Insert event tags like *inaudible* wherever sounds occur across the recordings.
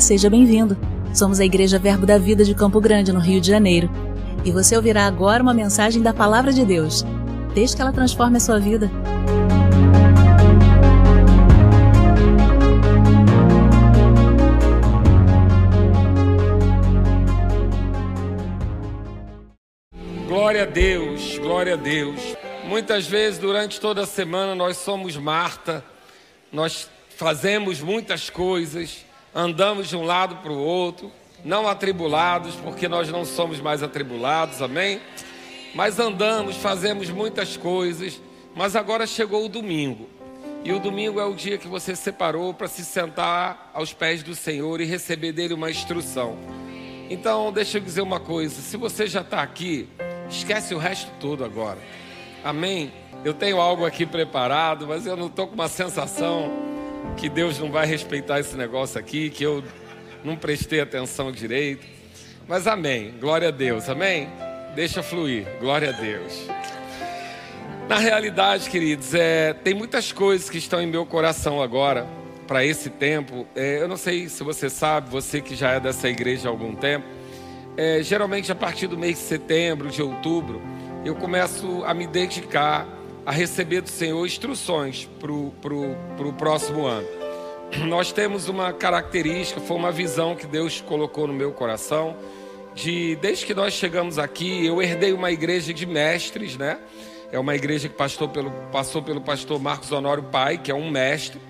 Seja bem-vindo. Somos a Igreja Verbo da Vida de Campo Grande, no Rio de Janeiro. E você ouvirá agora uma mensagem da Palavra de Deus. Desde que ela transforme a sua vida. Glória a Deus, glória a Deus. Muitas vezes durante toda a semana nós somos Marta, nós fazemos muitas coisas, andamos de um lado para o outro, não atribulados, porque nós não somos mais atribulados, amém? Mas andamos, fazemos muitas coisas, mas agora chegou o domingo. E o domingo é o dia que você separou para se sentar aos pés do Senhor e receber dele uma instrução. Então, deixa eu dizer uma coisa: se você já está aqui, esquece o resto todo agora. Amém? Eu tenho algo aqui preparado, mas eu não estou com uma sensação que Deus não vai respeitar esse negócio aqui, que eu não prestei atenção direito. Mas amém, glória a Deus, amém? Deixa fluir, glória a Deus. Na realidade, queridos, é, tem muitas coisas que estão em meu coração agora, para esse tempo. É, eu não sei se você sabe, você que já é dessa igreja há algum tempo, é, geralmente a partir do mês de setembro, de outubro, eu começo a me dedicar a receber do Senhor instruções para o próximo ano. Nós temos uma característica, foi uma visão que Deus colocou no meu coração, de desde que nós chegamos aqui, eu herdei uma igreja de mestres, né? É uma igreja que passou pelo, passou pelo pastor Marcos Honório Pai, que é um mestre,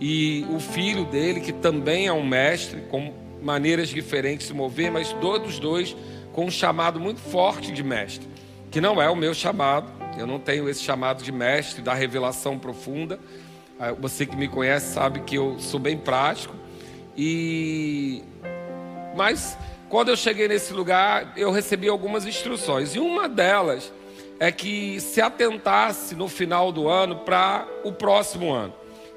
e o filho dele, que também é um mestre, com maneiras diferentes de se mover, mas todos dois com um chamado muito forte de mestre, que não é o meu chamado, eu não tenho esse chamado de mestre da revelação profunda. Ah, você que me conhece sabe que eu sou bem prático. E mas quando eu cheguei nesse lugar, eu recebi algumas instruções. E uma delas é que se atentasse no final do ano para o próximo ano.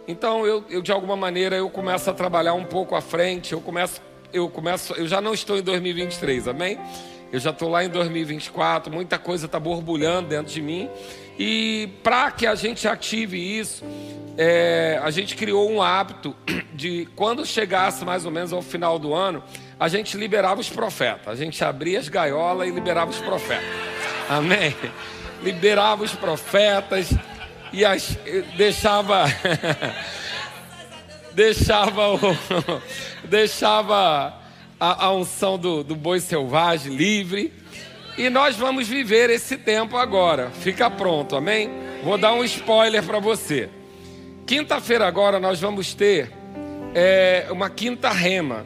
Então eu, eu, de alguma maneira eu começo a trabalhar um pouco à frente, eu começo eu começo, eu já não estou em 2023, amém? Eu já estou lá em 2024, muita coisa está borbulhando dentro de mim. E para que a gente ative isso, é, a gente criou um hábito *clears throat* de quando chegasse mais ou menos ao final do ano, a gente liberava os profetas. A gente abria as gaiolas e liberava os profetas. Amém? *laughs* Liberava os profetas e as, deixava. *laughs* deixava o, *laughs* deixava a, a unção do, do boi selvagem livre. E nós vamos viver esse tempo agora. Fica pronto, amém? Vou dar um spoiler para você. Quinta-feira agora nós vamos ter é, uma quinta rema.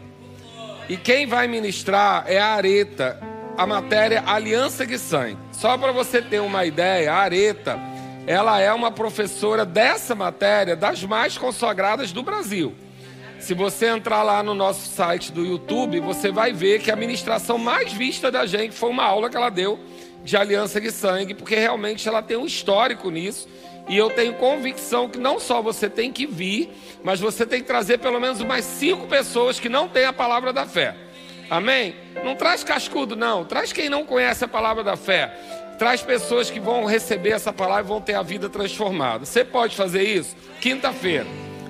E quem vai ministrar é a Areta, a matéria Aliança de Sangue. Só para você ter uma ideia, a Areta, ela é uma professora dessa matéria das mais consagradas do Brasil. Se você entrar lá no nosso site do YouTube, você vai ver que a ministração mais vista da gente foi uma aula que ela deu de aliança de sangue, porque realmente ela tem um histórico nisso. E eu tenho convicção que não só você tem que vir, mas você tem que trazer pelo menos umas cinco pessoas que não têm a palavra da fé. Amém? Não traz cascudo, não. Traz quem não conhece a palavra da fé. Traz pessoas que vão receber essa palavra e vão ter a vida transformada. Você pode fazer isso? Quinta-feira.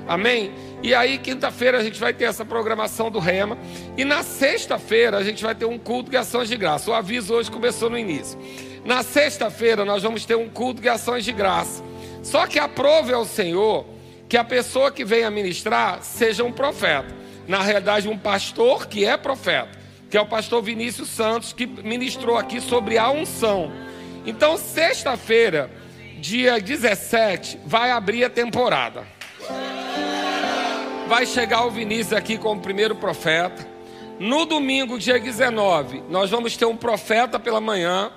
Amém? E aí, quinta-feira, a gente vai ter essa programação do Rema. E na sexta-feira, a gente vai ter um culto de ações de graça. O aviso hoje começou no início. Na sexta-feira, nós vamos ter um culto de ações de graça. Só que aprove ao Senhor que a pessoa que venha ministrar seja um profeta. Na realidade, um pastor que é profeta, que é o pastor Vinícius Santos, que ministrou aqui sobre a unção. Então, sexta-feira, dia 17, vai abrir a temporada vai chegar o Vinícius aqui como primeiro profeta. No domingo, dia 19, nós vamos ter um profeta pela manhã,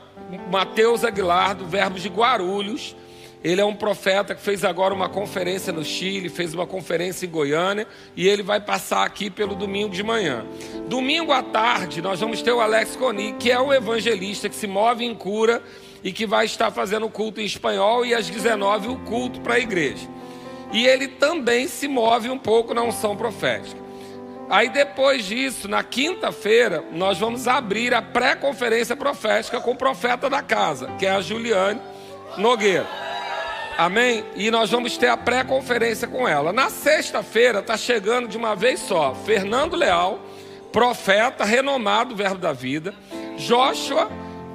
Mateus Aguilar, do Verbo de Guarulhos. Ele é um profeta que fez agora uma conferência no Chile, fez uma conferência em Goiânia e ele vai passar aqui pelo domingo de manhã. Domingo à tarde, nós vamos ter o Alex Coni, que é um evangelista que se move em cura e que vai estar fazendo culto em espanhol e às 19 o culto para a igreja e ele também se move um pouco na unção profética. Aí depois disso, na quinta-feira, nós vamos abrir a pré-conferência profética com o profeta da casa, que é a Juliane Nogueira. Amém? E nós vamos ter a pré-conferência com ela. Na sexta-feira está chegando de uma vez só Fernando Leal, profeta renomado, verbo da vida, Joshua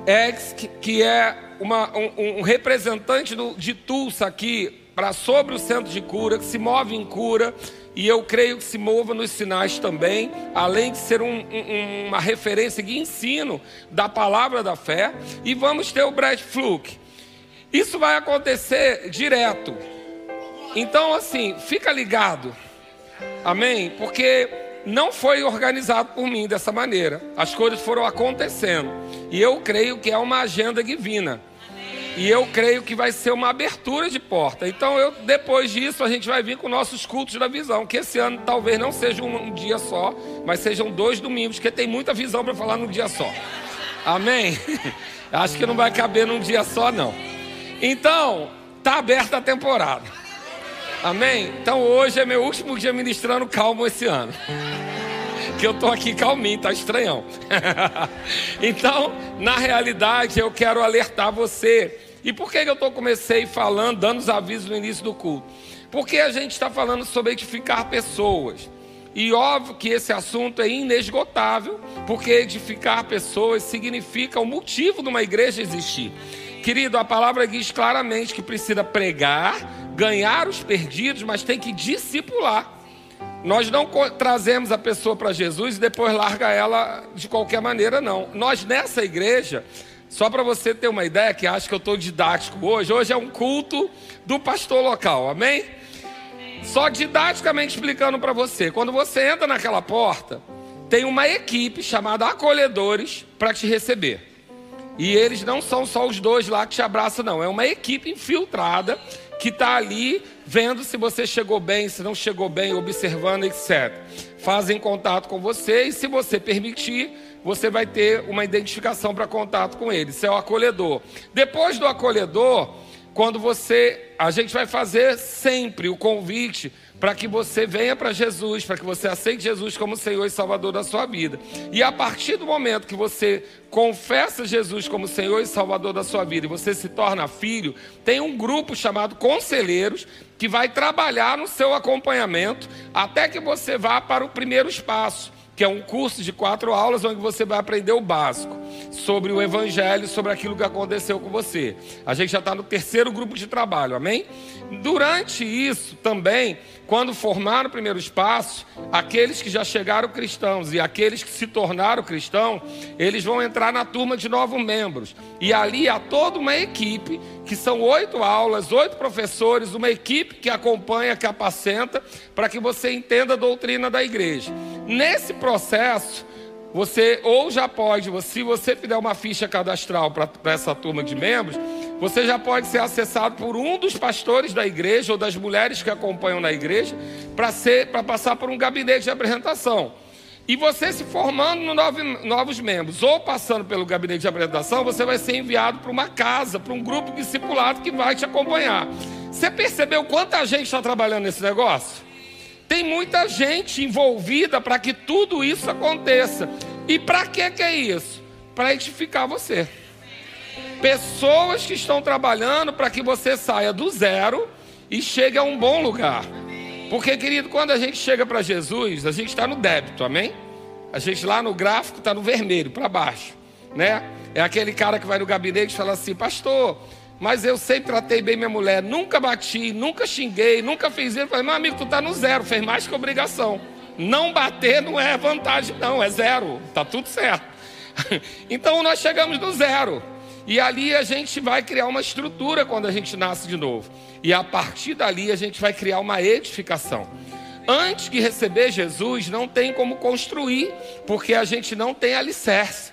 Eggs, que é uma, um, um, representante do, de Tulsa aqui para sobre o centro de cura, que se move em cura, e eu creio que se mova nos sinais também, além de ser um, um, uma referência de ensino da palavra da fé. E vamos ter o Brad Fluke. Isso vai acontecer direto. Então, assim, fica ligado. Amém? Porque não foi organizado por mim dessa maneira. As coisas foram acontecendo. E eu creio que é uma agenda divina. E eu creio que vai ser uma abertura de porta. Então, eu, depois disso, a gente vai vir com nossos cultos da visão. Que esse ano talvez não seja um, um dia só, mas sejam dois domingos, porque tem muita visão para falar num dia só. Amém? *laughs* Acho que não vai caber num dia só, não. Então, tá aberta a temporada. Amém? Então hoje é meu último dia ministrando calmo esse ano. *laughs* Que eu tô aqui calminho, tá estranhão. *laughs* então, na realidade, eu quero alertar você. E por que eu tô comecei falando, dando os avisos no início do culto? Porque a gente está falando sobre edificar pessoas. E óbvio que esse assunto é inesgotável, porque edificar pessoas significa o motivo de uma igreja existir. Querido, a palavra diz claramente que precisa pregar, ganhar os perdidos, mas tem que discipular. Nós não trazemos a pessoa para Jesus e depois larga ela de qualquer maneira, não. Nós nessa igreja, só para você ter uma ideia, que acho que eu estou didático hoje, hoje é um culto do pastor local, amém? Só didaticamente explicando para você. Quando você entra naquela porta, tem uma equipe chamada acolhedores para te receber. E eles não são só os dois lá que te abraçam, não. É uma equipe infiltrada que está ali vendo se você chegou bem, se não chegou bem, observando, etc. Fazem contato com você e, se você permitir, você vai ter uma identificação para contato com eles. Isso é o acolhedor. Depois do acolhedor, quando você. A gente vai fazer sempre o convite para que você venha para Jesus, para que você aceite Jesus como Senhor e Salvador da sua vida. E a partir do momento que você confessa Jesus como Senhor e Salvador da sua vida e você se torna filho, tem um grupo chamado Conselheiros que vai trabalhar no seu acompanhamento até que você vá para o primeiro espaço que é um curso de quatro aulas onde você vai aprender o básico sobre o Evangelho, sobre aquilo que aconteceu com você. A gente já está no terceiro grupo de trabalho, amém? Durante isso também, quando formar o primeiro espaço, aqueles que já chegaram cristãos e aqueles que se tornaram cristãos, eles vão entrar na turma de novos membros. E ali há toda uma equipe, que são oito aulas, oito professores, uma equipe que acompanha, que apacenta, para que você entenda a doutrina da igreja. Nesse processo, você ou já pode, se você fizer uma ficha cadastral para essa turma de membros, você já pode ser acessado por um dos pastores da igreja ou das mulheres que acompanham na igreja para passar por um gabinete de apresentação. E você se formando no novo, novos membros ou passando pelo gabinete de apresentação, você vai ser enviado para uma casa, para um grupo discipulado que vai te acompanhar. Você percebeu quanta gente está trabalhando nesse negócio? Tem muita gente envolvida para que tudo isso aconteça. E para que, é isso? Para edificar você. Pessoas que estão trabalhando para que você saia do zero e chegue a um bom lugar. Porque, querido, quando a gente chega para Jesus, a gente está no débito, amém? A gente lá no gráfico está no vermelho, para baixo, né? É aquele cara que vai no gabinete e fala assim, pastor, mas eu sempre tratei bem minha mulher, nunca bati, nunca xinguei, nunca fiz isso. falei, meu amigo, tu tá no zero, fez mais que obrigação. Não bater não é vantagem, não, é zero, tá tudo certo. *laughs* então nós chegamos no zero. E ali a gente vai criar uma estrutura quando a gente nasce de novo. E a partir dali a gente vai criar uma edificação. Antes de receber Jesus, não tem como construir, porque a gente não tem alicerce.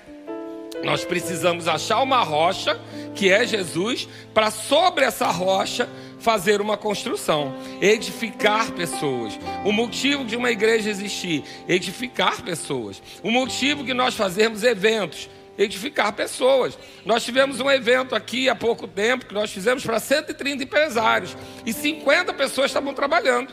Nós precisamos achar uma rocha, que é Jesus, para sobre essa rocha fazer uma construção, edificar pessoas. O motivo de uma igreja existir, edificar pessoas. O motivo que nós fazemos eventos, edificar pessoas. Nós tivemos um evento aqui há pouco tempo que nós fizemos para 130 empresários e 50 pessoas estavam trabalhando.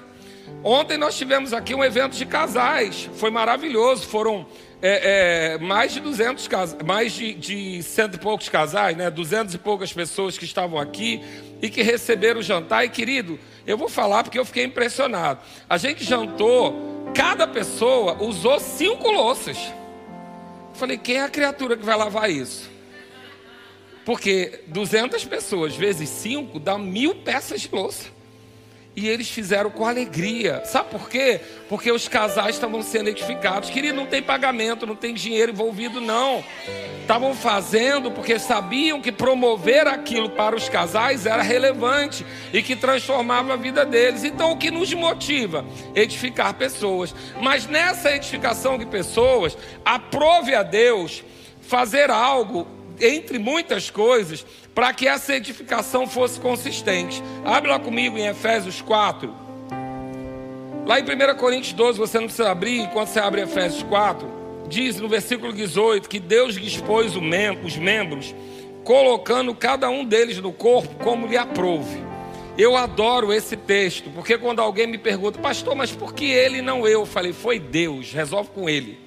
Ontem nós tivemos aqui um evento de casais, foi maravilhoso. Foram é, é, mais de 200 casais, mais de, de cento e poucos casais, né? 200 e poucas pessoas que estavam aqui e que receberam o jantar. E querido, eu vou falar porque eu fiquei impressionado. A gente jantou, cada pessoa usou cinco louças. Falei, quem é a criatura que vai lavar isso? Porque 200 pessoas vezes 5 dá mil peças de louça. E eles fizeram com alegria. Sabe por quê? Porque os casais estavam sendo edificados. Querido, não tem pagamento, não tem dinheiro envolvido, não. Estavam fazendo porque sabiam que promover aquilo para os casais era relevante e que transformava a vida deles. Então, o que nos motiva? Edificar pessoas. Mas nessa edificação de pessoas, aprove a Deus fazer algo entre muitas coisas, para que essa edificação fosse consistente. Abre lá comigo em Efésios 4. Lá em 1 Coríntios 12, você não precisa abrir, enquanto você abre Efésios 4, diz no versículo 18 que Deus dispôs os membros, colocando cada um deles no corpo como lhe aprouve. Eu adoro esse texto, porque quando alguém me pergunta, pastor, mas por que ele não eu? Eu falei, foi Deus, resolve com ele.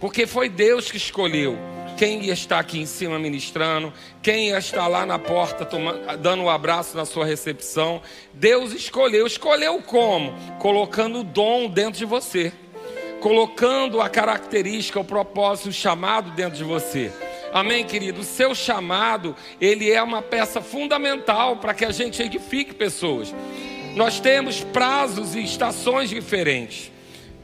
Porque foi Deus que escolheu quem estar aqui em cima ministrando, quem estar lá na porta tomando, dando um abraço na sua recepção. Deus escolheu. Escolheu como? Colocando o dom dentro de você, colocando a característica, o propósito, o chamado dentro de você. Amém, querido? O seu chamado, ele é uma peça fundamental para que a gente edifique pessoas. Nós temos prazos e estações diferentes.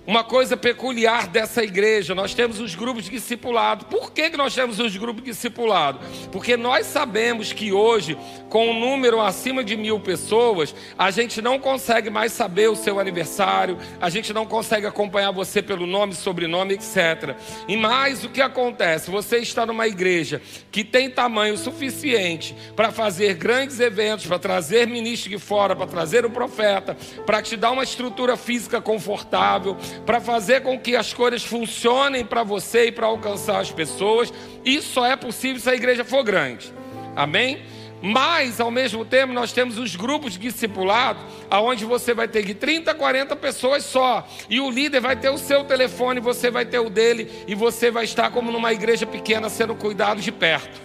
Uma coisa peculiar dessa igreja, nós temos os grupos de discipulado. Por que, nós temos os grupos de discipulado? Porque nós sabemos que hoje, com um número acima de mil pessoas, a gente não consegue mais saber o seu aniversário, a gente não consegue acompanhar você pelo nome, sobrenome, etc. E mais o que acontece? Você está numa igreja que tem tamanho suficiente para fazer grandes eventos, para trazer ministro de fora, para trazer o profeta, para te dar uma estrutura física confortável para fazer com que as coisas funcionem para você e para alcançar as pessoas. Isso só é possível se a igreja for grande. Amém? Mas, ao mesmo tempo, nós temos os grupos de discipulado, aonde você vai ter de 30, 40 pessoas só. E o líder vai ter o seu telefone, você vai ter o dele, e você vai estar como numa igreja pequena, sendo cuidado de perto.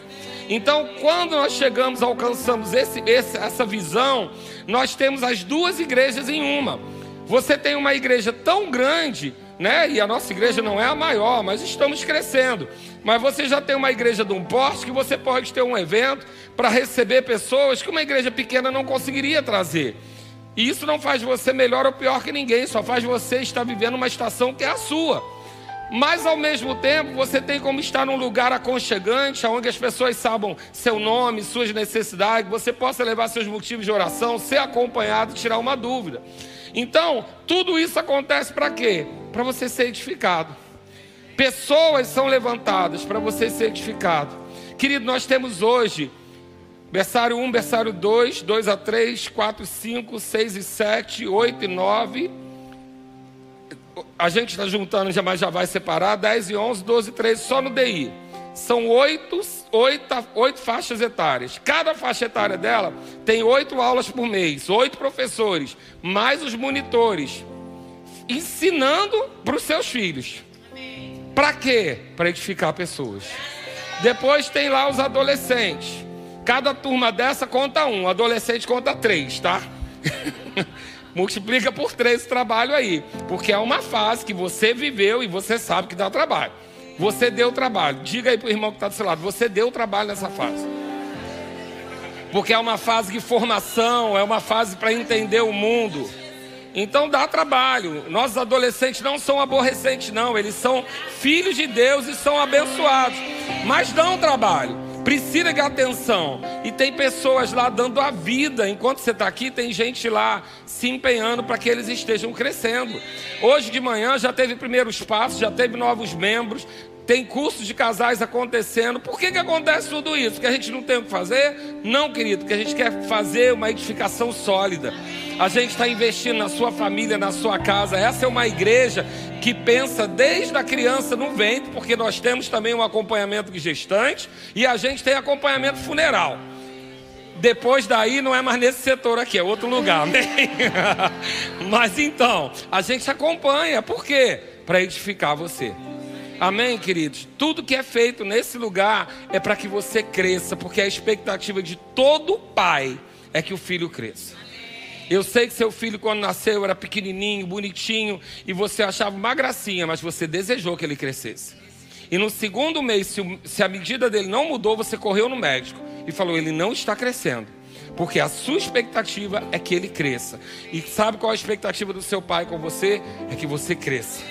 Então, quando nós chegamos, alcançamos esse, esse, essa visão, nós temos as duas igrejas em uma. Você tem uma igreja tão grande, né? E a nossa igreja não é a maior, mas estamos crescendo. Mas você já tem uma igreja de um porte que você pode ter um evento para receber pessoas que uma igreja pequena não conseguiria trazer. E isso não faz você melhor ou pior que ninguém, só faz você estar vivendo uma estação que é a sua. Mas ao mesmo tempo, você tem como estar num lugar aconchegante, onde as pessoas saibam seu nome, suas necessidades, você possa levar seus motivos de oração, ser acompanhado e tirar uma dúvida. Então, tudo isso acontece para quê? Para você ser edificado. Pessoas são levantadas para você ser edificado. Querido, nós temos hoje berçário 1, berçário 2, 2 a 3, 4, 5, 6 e 7, 8 e 9. A gente está juntando, já, mas já vai separar 10 e 11, 12 e 13 só no DI. São oito, oito, oito faixas etárias. Cada faixa etária dela tem oito aulas por mês, oito professores, mais os monitores, ensinando para os seus filhos. Para quê? Para edificar pessoas. Depois tem lá os adolescentes. Cada turma dessa conta um, adolescente conta três, tá? *laughs* Multiplica por três o trabalho aí, porque é uma fase que você viveu e você sabe que dá trabalho. Você deu trabalho. Diga aí para o irmão que está do seu lado: você deu trabalho nessa fase. Porque é uma fase de formação, é uma fase para entender o mundo. Então dá trabalho. Nossos adolescentes não são aborrecentes, não. Eles são filhos de Deus e são abençoados. Mas dão trabalho. Precisa de atenção. E tem pessoas lá dando a vida. Enquanto você está aqui, tem gente lá se empenhando para que eles estejam crescendo. Hoje de manhã já teve primeiros passos, já teve novos membros. Tem cursos de casais acontecendo. Por que, que acontece tudo isso? Que a gente não tem o que fazer? Não, querido, que a gente quer fazer uma edificação sólida. A gente está investindo na sua família, na sua casa. Essa é uma igreja que pensa desde a criança no ventre, porque nós temos também um acompanhamento gestante e a gente tem acompanhamento funeral. Depois daí não é mais nesse setor aqui, é outro lugar, amém? *laughs* Mas então, a gente acompanha, por quê? Para edificar você. Amém, queridos? Tudo que é feito nesse lugar é para que você cresça, porque a expectativa de todo pai é que o filho cresça. Eu sei que seu filho, quando nasceu, era pequenininho, bonitinho, e você achava uma gracinha, mas você desejou que ele crescesse. E no segundo mês, se, se a medida dele não mudou, você correu no médico e falou: ele não está crescendo. Porque a sua expectativa é que ele cresça. E sabe qual a expectativa do seu pai com você? É que você cresça.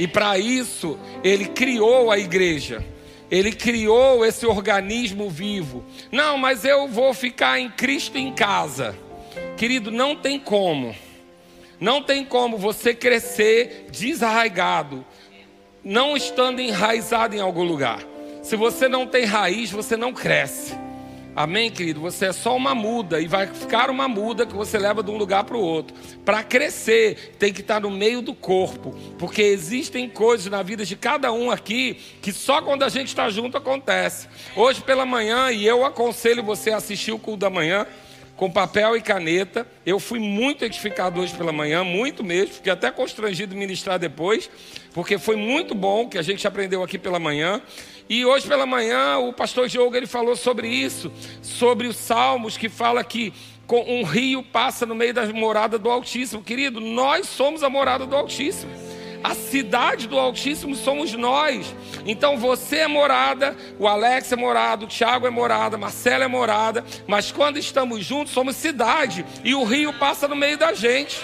E para isso, ele criou a igreja. Ele criou esse organismo vivo. Não, mas eu vou ficar em Cristo em casa. Querido, não tem como. Não tem como você crescer desarraigado, não estando enraizado em algum lugar. Se você não tem raiz, você não cresce. Amém, querido? Você é só uma muda e vai ficar uma muda que você leva de um lugar para o outro. Para crescer, tem que estar no meio do corpo, porque existem coisas na vida de cada um aqui que só quando a gente está junto acontece. Hoje pela manhã, e eu aconselho você a assistir o culto da manhã com papel e caneta. Eu fui muito edificado hoje pela manhã, muito mesmo. Fiquei até constrangido de ministrar depois, porque foi muito bom que a gente aprendeu aqui pela manhã. E hoje pela manhã o pastor Diogo ele falou sobre isso, sobre os Salmos que fala que um rio passa no meio da morada do Altíssimo. Querido, nós somos a morada do Altíssimo. A cidade do Altíssimo somos nós. Então você é morada, o Alex é morado, o Tiago é morada, Marcela é morada, mas quando estamos juntos somos cidade e o rio passa no meio da gente.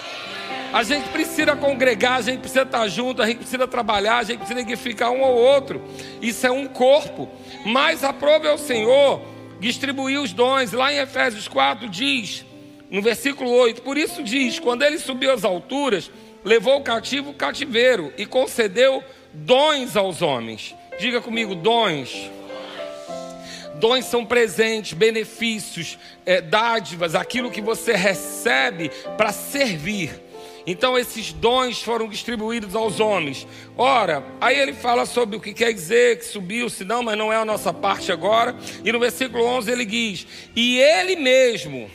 A gente precisa congregar, a gente precisa estar junto, a gente precisa trabalhar, a gente precisa edificar um ao outro. Isso é um corpo. Mas aprove ao Senhor distribuir os dons. Lá em Efésios 4 diz, no versículo 8: Por isso diz: quando ele subiu às alturas levou o cativo o cativeiro e concedeu dons aos homens. Diga comigo, dons. Dons são presentes, benefícios, é, dádivas, aquilo que você recebe para servir. Então esses dons foram distribuídos aos homens. Ora, aí ele fala sobre o que quer dizer que subiu, se não, mas não é a nossa parte agora. E no versículo 11 ele diz: "E ele mesmo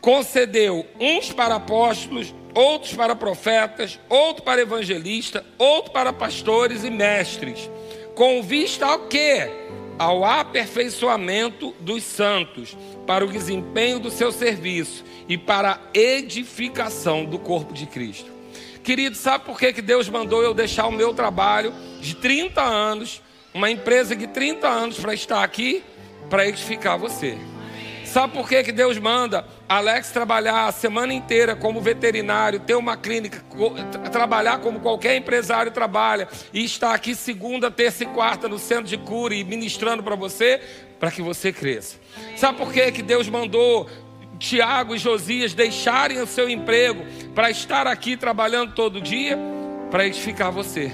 concedeu uns para apóstolos, outros para profetas, outro para evangelistas, outro para pastores e mestres, com vista ao quê? Ao aperfeiçoamento dos santos, para o desempenho do seu serviço e para edificação do corpo de Cristo. Querido, sabe por que, que Deus mandou eu deixar o meu trabalho de 30 anos, uma empresa de 30 anos para estar aqui? Para edificar você. Sabe por que, que Deus manda Alex trabalhar a semana inteira como veterinário, ter uma clínica, trabalhar como qualquer empresário trabalha e estar aqui segunda, terça e quarta no centro de cura e ministrando para você, para que você cresça. Sabe por que, que Deus mandou Tiago e Josias deixarem o seu emprego para estar aqui trabalhando todo dia? Para edificar você.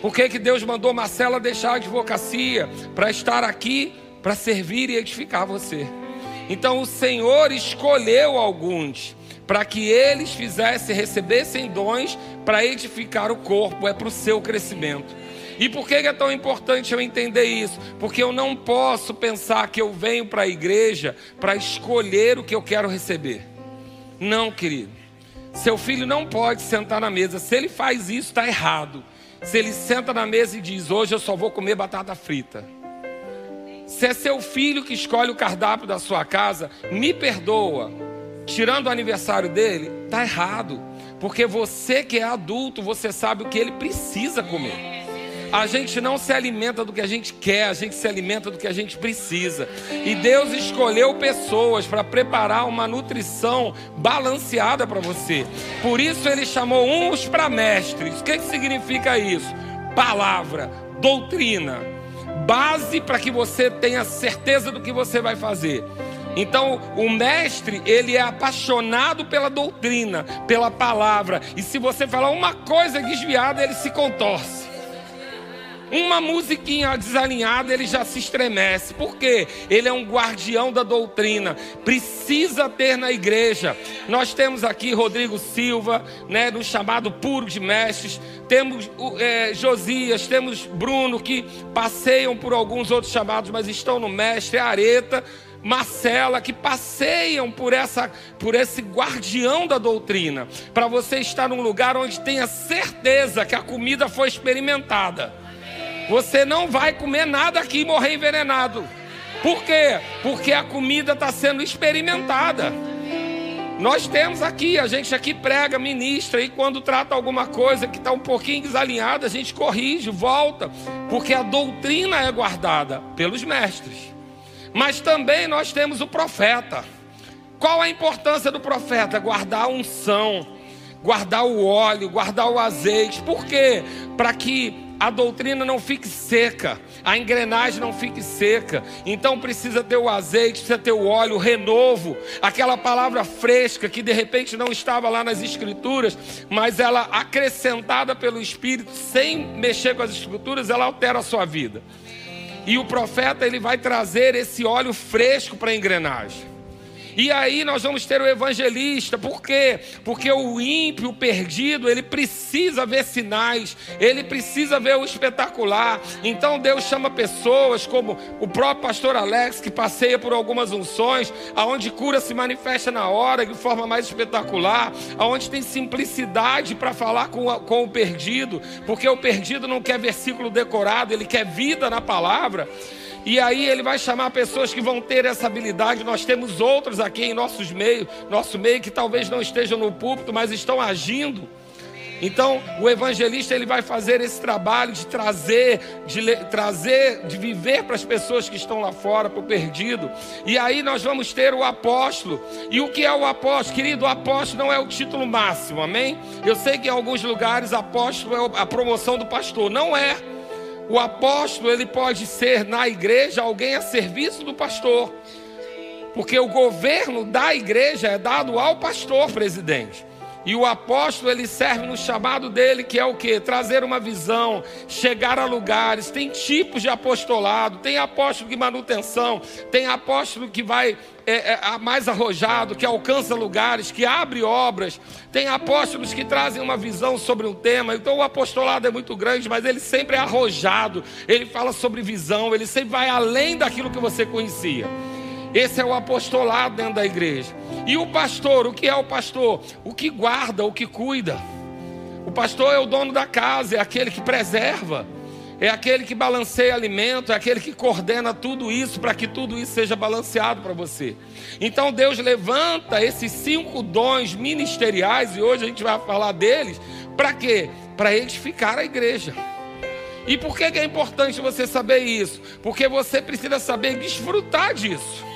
Por que, que Deus mandou Marcela deixar a advocacia para estar aqui, para servir e edificar você? Então o Senhor escolheu alguns para que eles fizessem, recebessem dons para edificar o corpo, é para o seu crescimento. E por que é tão importante eu entender isso? Porque eu não posso pensar que eu venho para a igreja para escolher o que eu quero receber. Não, querido. Seu filho não pode sentar na mesa. Se ele faz isso, está errado. Se ele senta na mesa e diz: Hoje eu só vou comer batata frita. Se é seu filho que escolhe o cardápio da sua casa, me perdoa. Tirando o aniversário dele, tá errado. Porque você que é adulto, você sabe o que ele precisa comer. A gente não se alimenta do que a gente quer, a gente se alimenta do que a gente precisa. E Deus escolheu pessoas para preparar uma nutrição balanceada para você. Por isso ele chamou uns para mestres. O que, que significa isso? Palavra, doutrina base para que você tenha certeza do que você vai fazer. Então, o mestre, ele é apaixonado pela doutrina, pela palavra. E se você falar uma coisa desviada, ele se contorce. Uma musiquinha desalinhada, ele já se estremece. Por quê? Ele é um guardião da doutrina. Precisa ter na igreja. Nós temos aqui Rodrigo Silva, né, no chamado Puro de Mestres. Temos é, Josias, temos Bruno, que passeiam por alguns outros chamados, mas estão no mestre. Areta Marcela, que passeiam por, essa, por esse guardião da doutrina, para você estar num lugar onde tenha certeza que a comida foi experimentada. Você não vai comer nada aqui e morrer envenenado. Por quê? Porque a comida está sendo experimentada. Nós temos aqui, a gente aqui prega, ministra, e quando trata alguma coisa que está um pouquinho desalinhada, a gente corrige, volta, porque a doutrina é guardada pelos mestres. Mas também nós temos o profeta. Qual a importância do profeta? Guardar a unção, guardar o óleo, guardar o azeite. Por quê? Para que a doutrina não fique seca, a engrenagem não fique seca. Então precisa ter o azeite, precisa ter o óleo, o renovo, aquela palavra fresca que de repente não estava lá nas escrituras, mas ela acrescentada pelo Espírito, sem mexer com as escrituras, ela altera a sua vida. E o profeta ele vai trazer esse óleo fresco para a engrenagem. E aí nós vamos ter o evangelista. Por quê? Porque o ímpio, o perdido, ele precisa ver sinais, ele precisa ver o espetacular. Então Deus chama pessoas como o próprio pastor Alex, que passeia por algumas unções, aonde cura se manifesta na hora, de forma mais espetacular, aonde tem simplicidade para falar com, com o perdido, porque o perdido não quer versículo decorado, ele quer vida na palavra. E aí ele vai chamar pessoas que vão ter essa habilidade. Nós temos outros aqui em nossos meio, nosso meio que talvez não estejam no púlpito, mas estão agindo. Então, o evangelista ele vai fazer esse trabalho de trazer, de trazer, de viver para as pessoas que estão lá fora, para o perdido. E aí nós vamos ter o apóstolo. E o que é o apóstolo? Querido, o apóstolo não é o título máximo, amém? Eu sei que em alguns lugares apóstolo é a promoção do pastor. Não é. O apóstolo ele pode ser na igreja alguém a serviço do pastor, porque o governo da igreja é dado ao pastor presidente. E o apóstolo ele serve no chamado dele, que é o que? Trazer uma visão, chegar a lugares. Tem tipos de apostolado, tem apóstolo de manutenção, tem apóstolo que vai é, é, mais arrojado, que alcança lugares, que abre obras. Tem apóstolos que trazem uma visão sobre um tema. Então o apostolado é muito grande, mas ele sempre é arrojado. Ele fala sobre visão, ele sempre vai além daquilo que você conhecia. Esse é o apostolado dentro da igreja. E o pastor, o que é o pastor? O que guarda, o que cuida. O pastor é o dono da casa, é aquele que preserva, é aquele que balanceia alimento, é aquele que coordena tudo isso para que tudo isso seja balanceado para você. Então Deus levanta esses cinco dons ministeriais, e hoje a gente vai falar deles, para quê? Para edificar a igreja. E por que é importante você saber isso? Porque você precisa saber desfrutar disso.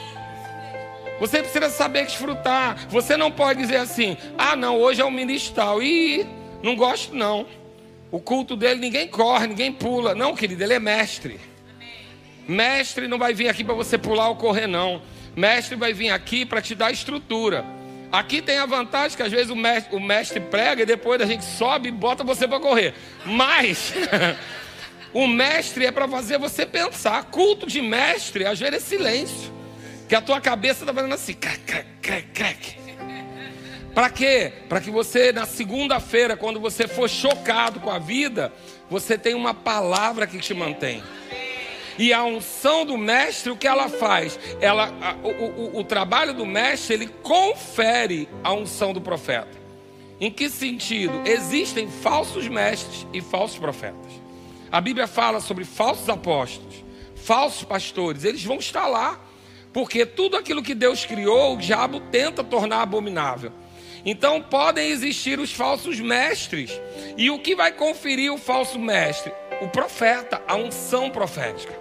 Você precisa saber desfrutar. Você não pode dizer assim: ah, não, hoje é um ministral. E não gosto, não. O culto dele ninguém corre, ninguém pula. Não, querido, ele é mestre. Mestre não vai vir aqui para você pular ou correr, não. Mestre vai vir aqui para te dar estrutura. Aqui tem a vantagem que às vezes o mestre, o mestre prega e depois a gente sobe e bota você para correr. Mas *laughs* o mestre é para fazer você pensar. Culto de mestre, às vezes é silêncio. Que a tua cabeça está fazendo assim, crack, crack, crack, crack. Para quê? Para que você, na segunda-feira, quando você for chocado com a vida, você tenha uma palavra que te mantém. E a unção do mestre, o que ela faz? Ela, a, o, o, o trabalho do mestre, ele confere a unção do profeta. Em que sentido? Existem falsos mestres e falsos profetas. A Bíblia fala sobre falsos apóstolos, falsos pastores, eles vão estar lá. Porque tudo aquilo que Deus criou, o diabo tenta tornar abominável. Então podem existir os falsos mestres. E o que vai conferir o falso mestre? O profeta, a unção profética.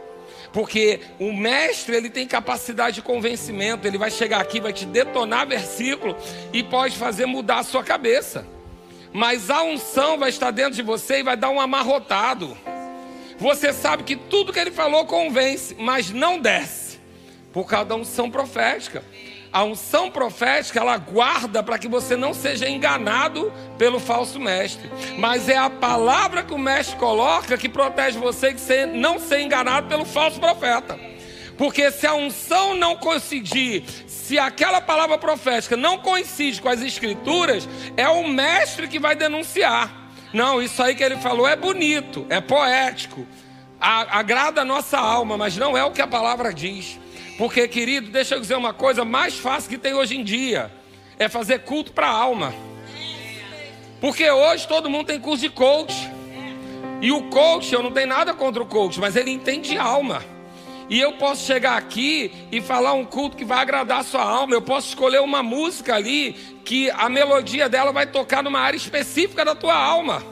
Porque o mestre, ele tem capacidade de convencimento, ele vai chegar aqui, vai te detonar versículo e pode fazer mudar a sua cabeça. Mas a unção vai estar dentro de você e vai dar um amarrotado. Você sabe que tudo que ele falou convence, mas não desce por causa da unção profética. A unção profética ela guarda para que você não seja enganado pelo falso mestre. Mas é a palavra que o mestre coloca que protege você de não ser enganado pelo falso profeta. Porque se a unção não coincidir, se aquela palavra profética não coincide com as escrituras, é o mestre que vai denunciar. Não, isso aí que ele falou é bonito, é poético, agrada a nossa alma, mas não é o que a palavra diz. Porque, querido, deixa eu dizer uma coisa: mais fácil que tem hoje em dia é fazer culto para a alma. Porque hoje todo mundo tem curso de coach. E o coach, eu não tenho nada contra o coach, mas ele entende alma. E eu posso chegar aqui e falar um culto que vai agradar a sua alma. Eu posso escolher uma música ali que a melodia dela vai tocar numa área específica da tua alma.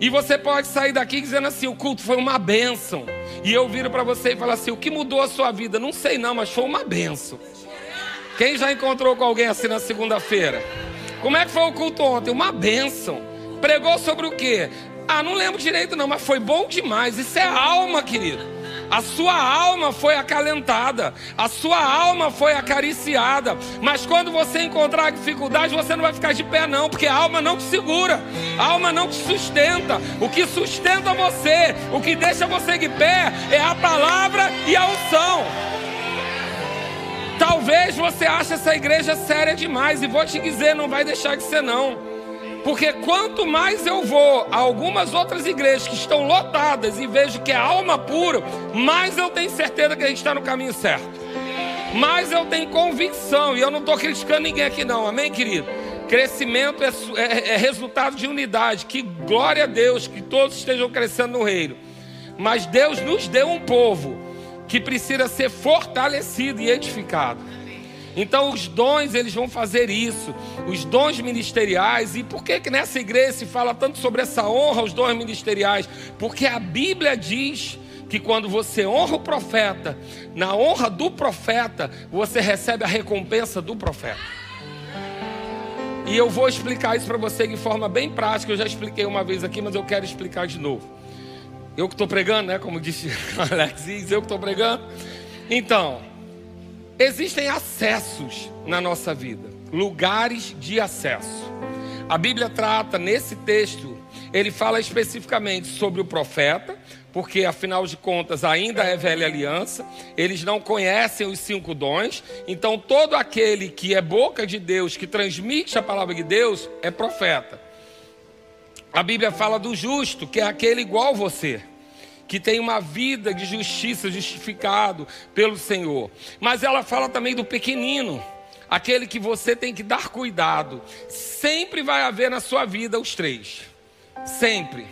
E você pode sair daqui dizendo assim: o culto foi uma bênção. E eu viro para você e falo assim: o que mudou a sua vida? Não sei não, mas foi uma bênção. Quem já encontrou com alguém assim na segunda-feira? Como é que foi o culto ontem? Uma bênção. Pregou sobre o quê? Ah, não lembro direito não, mas foi bom demais. Isso é alma, querido. A sua alma foi acalentada, a sua alma foi acariciada. Mas quando você encontrar dificuldade, você não vai ficar de pé, não, porque a alma não te segura, a alma não te sustenta. O que sustenta você, o que deixa você de pé, é a palavra e a unção. Talvez você ache essa igreja séria demais, e vou te dizer, não vai deixar de ser, não. Porque quanto mais eu vou a algumas outras igrejas que estão lotadas e vejo que é alma pura, mais eu tenho certeza que a gente está no caminho certo. Mais eu tenho convicção, e eu não estou criticando ninguém aqui, não, amém, querido? Crescimento é, é, é resultado de unidade. Que glória a Deus que todos estejam crescendo no reino. Mas Deus nos deu um povo que precisa ser fortalecido e edificado. Então os dons eles vão fazer isso, os dons ministeriais. E por que que nessa igreja se fala tanto sobre essa honra aos dons ministeriais? Porque a Bíblia diz que quando você honra o profeta, na honra do profeta, você recebe a recompensa do profeta. E eu vou explicar isso para você de forma bem prática. Eu já expliquei uma vez aqui, mas eu quero explicar de novo. Eu que estou pregando, né? Como disse *laughs* Alex, eu que estou pregando. Então, Existem acessos na nossa vida, lugares de acesso. A Bíblia trata nesse texto, ele fala especificamente sobre o profeta, porque afinal de contas ainda é velha aliança, eles não conhecem os cinco dons, então todo aquele que é boca de Deus, que transmite a palavra de Deus, é profeta. A Bíblia fala do justo, que é aquele igual você que tem uma vida de justiça justificado pelo Senhor. Mas ela fala também do pequenino, aquele que você tem que dar cuidado. Sempre vai haver na sua vida os três. Sempre.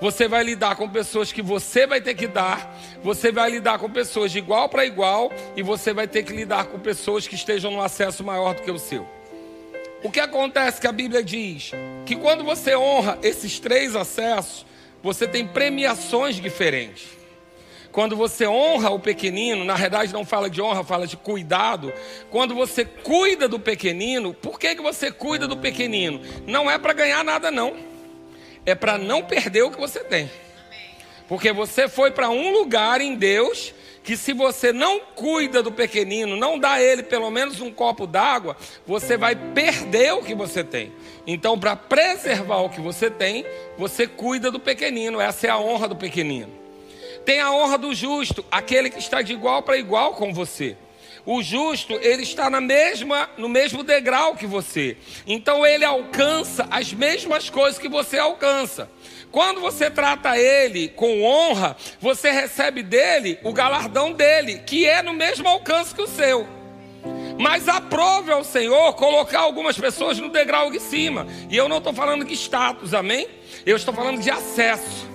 Você vai lidar com pessoas que você vai ter que dar, você vai lidar com pessoas de igual para igual e você vai ter que lidar com pessoas que estejam no acesso maior do que o seu. O que acontece que a Bíblia diz que quando você honra esses três acessos, você tem premiações diferentes. Quando você honra o pequenino, na verdade não fala de honra, fala de cuidado. Quando você cuida do pequenino, por que, que você cuida do pequenino? Não é para ganhar nada, não. É para não perder o que você tem. Porque você foi para um lugar em Deus que se você não cuida do pequenino, não dá a ele pelo menos um copo d'água, você vai perder o que você tem. Então, para preservar o que você tem, você cuida do pequenino. Essa é a honra do pequenino. Tem a honra do justo, aquele que está de igual para igual com você. O justo, ele está na mesma, no mesmo degrau que você. Então ele alcança as mesmas coisas que você alcança. Quando você trata ele com honra, você recebe dele o galardão dele, que é no mesmo alcance que o seu. Mas aprove ao Senhor colocar algumas pessoas no degrau de cima. E eu não estou falando de status, amém? Eu estou falando de acesso.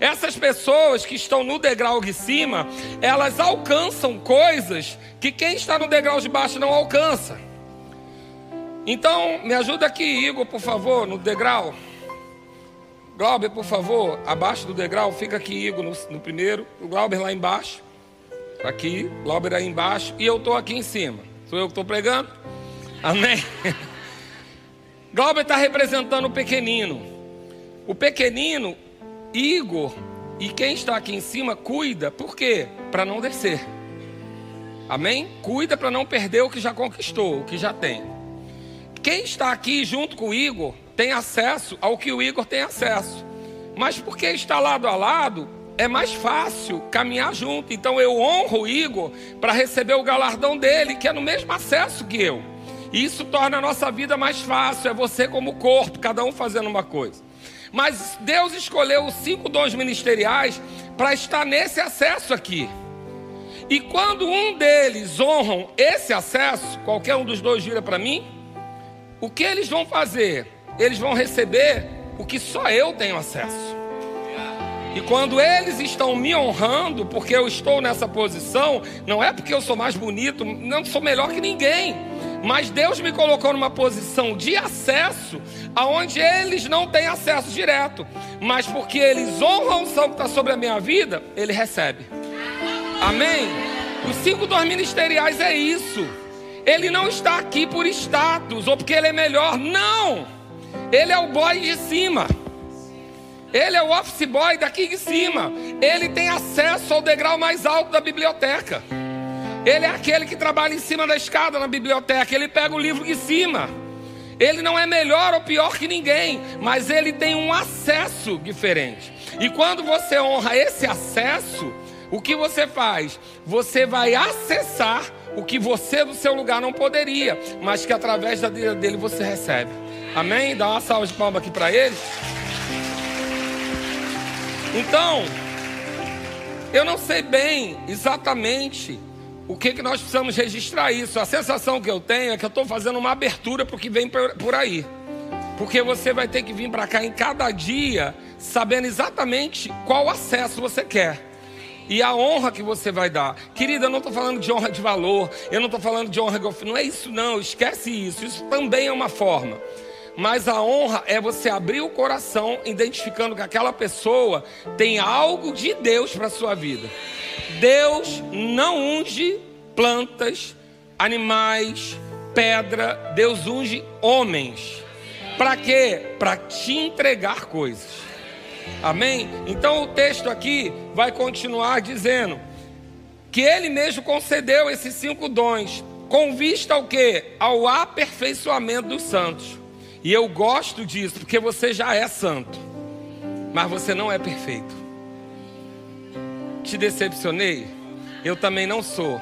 Essas pessoas que estão no degrau de cima, elas alcançam coisas que quem está no degrau de baixo não alcança. Então, me ajuda aqui, Igor, por favor, no degrau. Glauber, por favor, abaixo do degrau, fica aqui, Igor, no, no primeiro. O Glauber lá embaixo. Aqui, Glauber aí embaixo. E eu estou aqui em cima. Sou eu que estou pregando? Amém? *laughs* Glauber está representando o pequenino. O pequenino, Igor, e quem está aqui em cima, cuida. Por quê? Para não descer. Amém? Cuida para não perder o que já conquistou, o que já tem. Quem está aqui junto com o Igor tem acesso ao que o Igor tem acesso. Mas porque está lado a lado, é mais fácil caminhar junto. Então eu honro o Igor para receber o galardão dele, que é no mesmo acesso que eu. Isso torna a nossa vida mais fácil. É você como corpo, cada um fazendo uma coisa. Mas Deus escolheu os cinco dons ministeriais para estar nesse acesso aqui. E quando um deles honram esse acesso, qualquer um dos dois vira para mim, o que eles vão fazer? Eles vão receber o que só eu tenho acesso. E quando eles estão me honrando, porque eu estou nessa posição, não é porque eu sou mais bonito, não sou melhor que ninguém, mas Deus me colocou numa posição de acesso aonde eles não têm acesso direto, mas porque eles honram o sangue que está sobre a minha vida, ele recebe. Amém? Os cinco dons ministeriais é isso. Ele não está aqui por status ou porque ele é melhor, não. Ele é o boy de cima. Ele é o office boy daqui de cima. Ele tem acesso ao degrau mais alto da biblioteca. Ele é aquele que trabalha em cima da escada na biblioteca. Ele pega o livro de cima. Ele não é melhor ou pior que ninguém, mas ele tem um acesso diferente. E quando você honra esse acesso, o que você faz? Você vai acessar o que você do seu lugar não poderia, mas que através da vida dele você recebe. Amém? Dá uma salva de palmas aqui para ele. Então, eu não sei bem exatamente o que, que nós precisamos registrar isso. A sensação que eu tenho é que eu estou fazendo uma abertura para o que vem por aí. Porque você vai ter que vir para cá em cada dia, sabendo exatamente qual acesso você quer. E a honra que você vai dar. Querida, eu não estou falando de honra de valor. Eu não estou falando de honra de... Não é isso não, esquece isso. Isso também é uma forma. Mas a honra é você abrir o coração, identificando que aquela pessoa tem algo de Deus para sua vida. Deus não unge plantas, animais, pedra, Deus unge homens. Para quê? Para te entregar coisas. Amém? Então o texto aqui vai continuar dizendo que ele mesmo concedeu esses cinco dons, com vista ao que? Ao aperfeiçoamento dos santos. E eu gosto disso, porque você já é santo, mas você não é perfeito. Te decepcionei? Eu também não sou.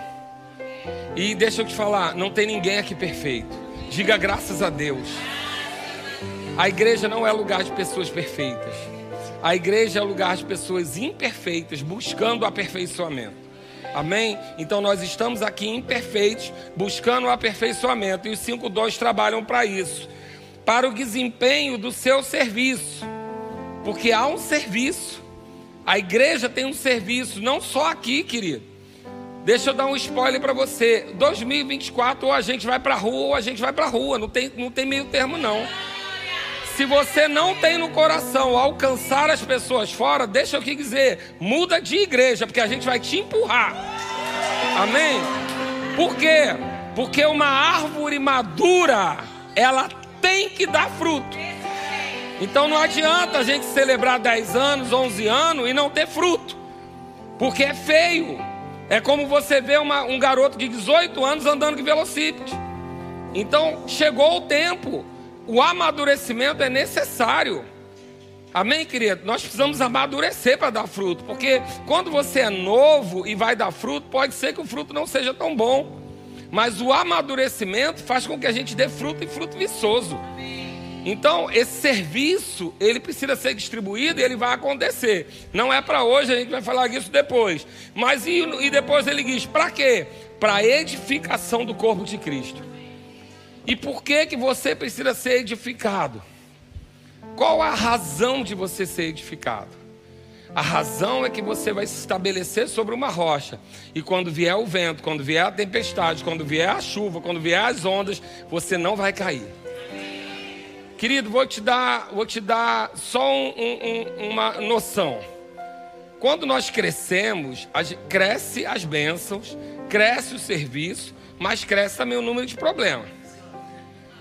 E deixa eu te falar, não tem ninguém aqui perfeito. Diga graças a Deus. A igreja não é lugar de pessoas perfeitas. A igreja é lugar de pessoas imperfeitas buscando aperfeiçoamento. Amém? Então nós estamos aqui imperfeitos, buscando o aperfeiçoamento. E os cinco dons trabalham para isso para o desempenho do seu serviço. Porque há um serviço. A igreja tem um serviço, não só aqui, querido. Deixa eu dar um spoiler para você. 2024 ou a gente vai para a rua ou a gente vai para a rua. Não tem, não tem meio termo não. Se você não tem no coração alcançar as pessoas fora, deixa eu aqui dizer, muda de igreja, porque a gente vai te empurrar. Amém? Por quê? Porque uma árvore madura, ela tem que dar fruto. Então não adianta a gente celebrar 10 anos, 11 anos e não ter fruto, porque é feio. É como você vê uma, um garoto de 18 anos andando de velocípede. Então chegou o tempo, o amadurecimento é necessário. Amém, querido? Nós precisamos amadurecer para dar fruto, porque quando você é novo e vai dar fruto, pode ser que o fruto não seja tão bom. Mas o amadurecimento faz com que a gente dê fruto e fruto viçoso. Então, esse serviço, ele precisa ser distribuído e ele vai acontecer. Não é para hoje, a gente vai falar disso depois. Mas e, e depois ele diz, para quê? Para edificação do corpo de Cristo. E por que que você precisa ser edificado? Qual a razão de você ser edificado? A razão é que você vai se estabelecer sobre uma rocha. E quando vier o vento, quando vier a tempestade, quando vier a chuva, quando vier as ondas, você não vai cair. Querido, vou te dar, vou te dar só um, um, uma noção. Quando nós crescemos, cresce as bênçãos, cresce o serviço, mas cresce também o número de problemas.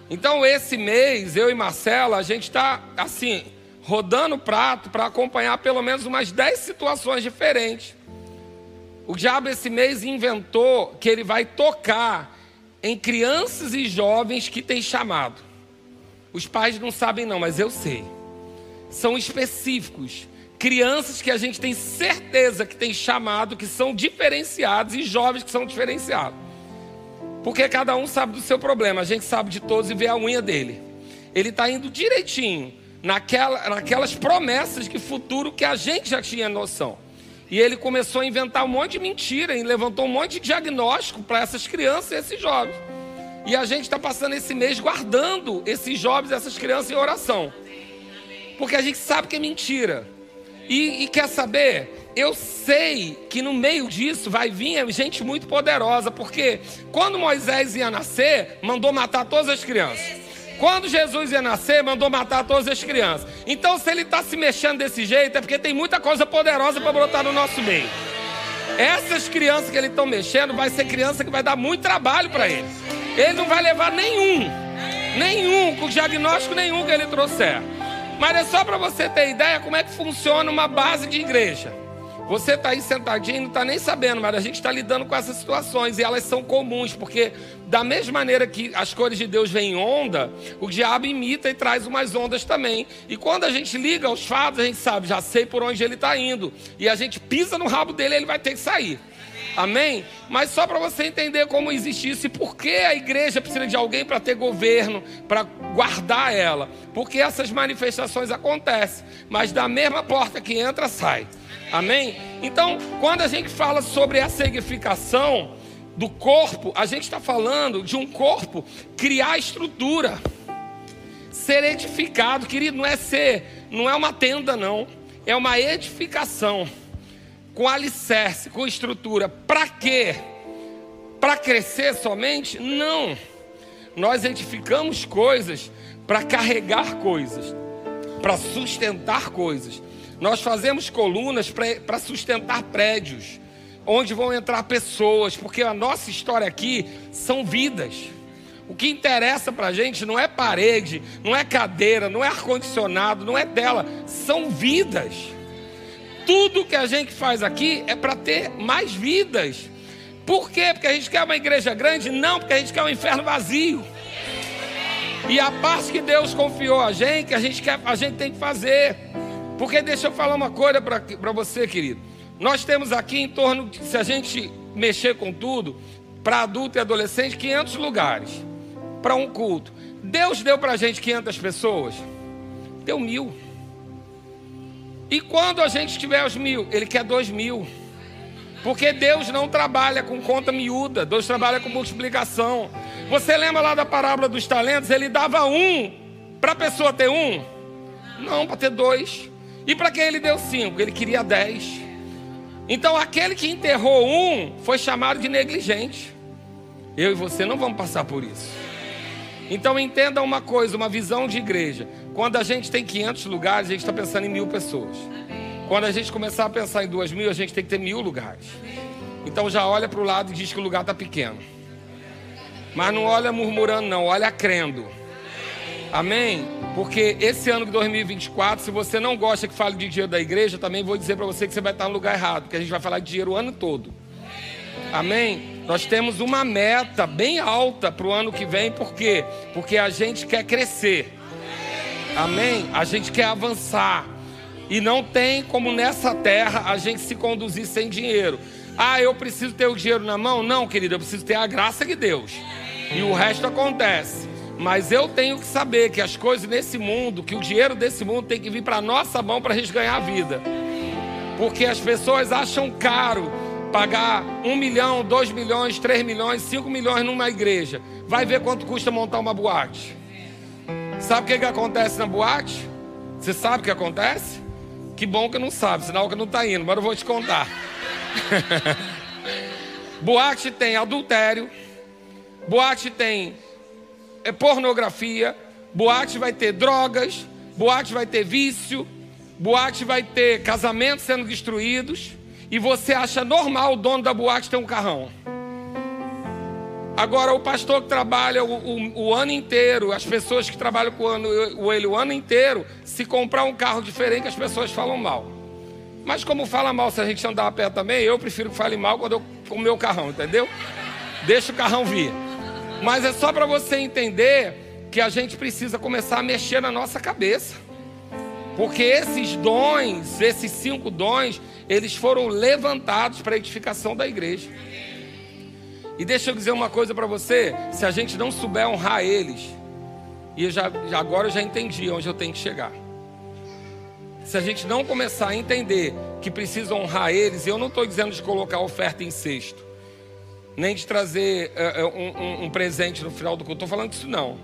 Então, esse mês, eu e Marcela, a gente está assim rodando o prato para acompanhar pelo menos umas 10 situações diferentes. O diabo esse mês inventou que ele vai tocar em crianças e jovens que tem chamado. Os pais não sabem não, mas eu sei. São específicos. Crianças que a gente tem certeza que tem chamado, que são diferenciados, e jovens que são diferenciados. Porque cada um sabe do seu problema. A gente sabe de todos e vê a unha dele. Ele está indo direitinho naquela, naquelas promessas de futuro que a gente já tinha noção. E ele começou a inventar um monte de mentira e levantou um monte de diagnóstico para essas crianças e esses jovens. E a gente está passando esse mês guardando esses jovens, essas crianças em oração. Porque a gente sabe que é mentira. E, e quer saber? Eu sei que no meio disso vai vir gente muito poderosa, porque quando Moisés ia nascer, mandou matar todas as crianças. Quando Jesus ia nascer, mandou matar todas as crianças. Então, se ele está se mexendo desse jeito, é porque tem muita coisa poderosa para brotar no nosso meio. Essas crianças que ele está mexendo, vai ser criança que vai dar muito trabalho para ele. Ele não vai levar nenhum, nenhum, com diagnóstico nenhum que ele trouxer. Mas é só para você ter ideia como é que funciona uma base de igreja. Você está aí sentadinho e não está nem sabendo, mas a gente está lidando com essas situações e elas são comuns, porque da mesma maneira que as cores de Deus vêm em onda, o diabo imita e traz umas ondas também. E quando a gente liga os fatos, a gente sabe, já sei por onde ele está indo. E a gente pisa no rabo dele, ele vai ter que sair. Amém? Mas só para você entender como existe isso e por que a igreja precisa de alguém para ter governo, para guardar ela. Porque essas manifestações acontecem, mas da mesma porta que entra, sai. Amém? Então, quando a gente fala sobre essa edificação do corpo, a gente está falando de um corpo criar estrutura, ser edificado, querido, não é ser, não é uma tenda, não, é uma edificação com alicerce, com estrutura. Para quê? Para crescer somente? Não. Nós edificamos coisas para carregar coisas, para sustentar coisas. Nós fazemos colunas para sustentar prédios, onde vão entrar pessoas, porque a nossa história aqui são vidas. O que interessa para a gente não é parede, não é cadeira, não é ar-condicionado, não é tela, são vidas. Tudo que a gente faz aqui é para ter mais vidas. Por quê? Porque a gente quer uma igreja grande? Não, porque a gente quer um inferno vazio. E a parte que Deus confiou a gente, a gente, quer, a gente tem que fazer. Porque deixa eu falar uma coisa para você, querido. Nós temos aqui em torno, de, se a gente mexer com tudo, para adulto e adolescente, 500 lugares para um culto. Deus deu para a gente 500 pessoas? Deu mil. E quando a gente tiver os mil, Ele quer dois mil. Porque Deus não trabalha com conta miúda, Deus trabalha com multiplicação. Você lembra lá da parábola dos talentos? Ele dava um para a pessoa ter um? Não, para ter dois. E para quem ele deu cinco? Ele queria dez. Então aquele que enterrou um foi chamado de negligente. Eu e você não vamos passar por isso. Então entenda uma coisa, uma visão de igreja. Quando a gente tem 500 lugares, a gente está pensando em mil pessoas. Quando a gente começar a pensar em duas mil, a gente tem que ter mil lugares. Então já olha para o lado e diz que o lugar está pequeno. Mas não olha murmurando, não, olha crendo. Amém? Porque esse ano de 2024, se você não gosta que fale de dinheiro da igreja, também vou dizer para você que você vai estar no lugar errado, porque a gente vai falar de dinheiro o ano todo. Amém? Nós temos uma meta bem alta para o ano que vem, por quê? Porque a gente quer crescer. Amém? A gente quer avançar. E não tem como nessa terra a gente se conduzir sem dinheiro. Ah, eu preciso ter o dinheiro na mão? Não, querido, eu preciso ter a graça de Deus. E o resto acontece. Mas eu tenho que saber que as coisas nesse mundo, que o dinheiro desse mundo tem que vir para nossa mão para a gente ganhar a vida. Porque as pessoas acham caro pagar um milhão, dois milhões, três milhões, cinco milhões numa igreja. Vai ver quanto custa montar uma boate. Sabe o que, que acontece na boate? Você sabe o que acontece? Que bom que não sabe, sinal que não está indo, mas eu vou te contar. *laughs* boate tem adultério, boate tem é pornografia, boate vai ter drogas, boate vai ter vício, boate vai ter casamentos sendo destruídos, e você acha normal o dono da boate ter um carrão. Agora, o pastor que trabalha o, o, o ano inteiro, as pessoas que trabalham com o ano, ele o ano inteiro, se comprar um carro diferente, as pessoas falam mal. Mas como fala mal se a gente andar a pé também, eu prefiro que fale mal quando eu com o meu carrão, entendeu? Deixa o carrão vir. Mas é só para você entender que a gente precisa começar a mexer na nossa cabeça. Porque esses dons, esses cinco dons, eles foram levantados para a edificação da igreja. E deixa eu dizer uma coisa para você: se a gente não souber honrar eles, e eu já, agora eu já entendi onde eu tenho que chegar. Se a gente não começar a entender que precisa honrar eles. E eu não estou dizendo de colocar oferta em cesto, nem de trazer uh, um, um, um, presente no final do culto. Estou falando disso não.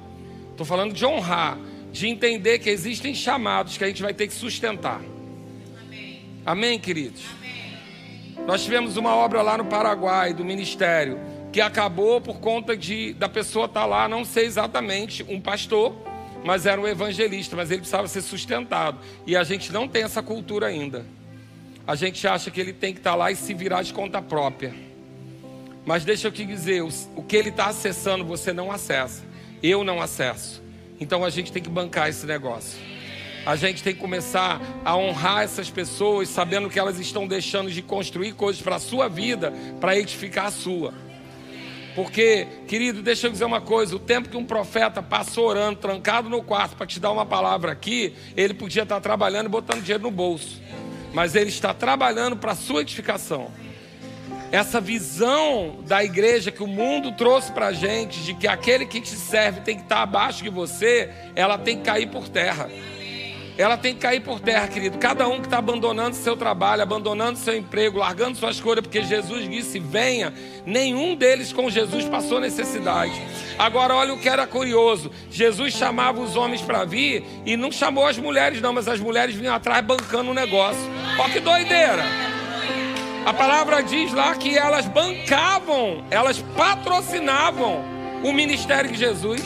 Estou falando de honrar, de entender que existem chamados que a gente vai ter que sustentar. Amém, Amém queridos? Amém. Nós tivemos uma obra lá no Paraguai, do ministério, que acabou por conta de da pessoa estar tá lá, não sei exatamente, um pastor, mas era um evangelista, mas ele precisava ser sustentado. E a gente não tem essa cultura ainda. A gente acha que ele tem que estar tá lá e se virar de conta própria. Mas deixa eu te dizer, o que ele está acessando você não acessa. Eu não acesso. Então a gente tem que bancar esse negócio. A gente tem que começar a honrar essas pessoas, sabendo que elas estão deixando de construir coisas para a sua vida, para edificar a sua. Porque, querido, deixa eu dizer uma coisa: o tempo que um profeta passou orando, trancado no quarto, para te dar uma palavra aqui, ele podia estar trabalhando e botando dinheiro no bolso. Mas ele está trabalhando para a sua edificação. Essa visão da igreja que o mundo trouxe para a gente, de que aquele que te serve tem que estar abaixo de você, ela tem que cair por terra ela tem que cair por terra, querido. Cada um que está abandonando seu trabalho, abandonando seu emprego, largando suas coisas, porque Jesus disse: venha. Nenhum deles com Jesus passou necessidade. Agora, olha o que era curioso: Jesus chamava os homens para vir e não chamou as mulheres, não, mas as mulheres vinham atrás bancando o negócio. Olha que doideira! A palavra diz lá que elas bancavam, elas patrocinavam o ministério de Jesus.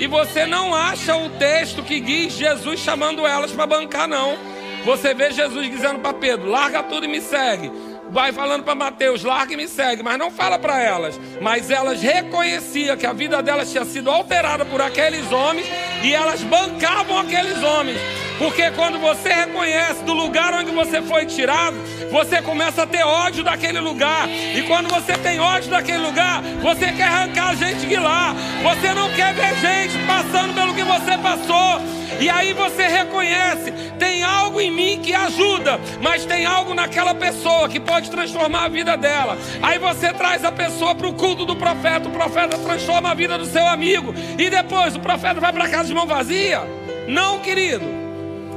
E você não acha o texto que diz Jesus chamando elas para bancar, não. Você vê Jesus dizendo para Pedro: larga tudo e me segue. Vai falando para Mateus, larga e me segue, mas não fala para elas. Mas elas reconheciam que a vida delas tinha sido alterada por aqueles homens e elas bancavam aqueles homens. Porque quando você reconhece do lugar onde você foi tirado, você começa a ter ódio daquele lugar. E quando você tem ódio daquele lugar, você quer arrancar a gente de lá. Você não quer ver gente passando pelo que você passou. E aí você reconhece, tem algo em mim que ajuda, mas tem algo naquela pessoa que pode transformar a vida dela. Aí você traz a pessoa para o culto do profeta, o profeta transforma a vida do seu amigo, e depois o profeta vai para casa de mão vazia. Não, querido.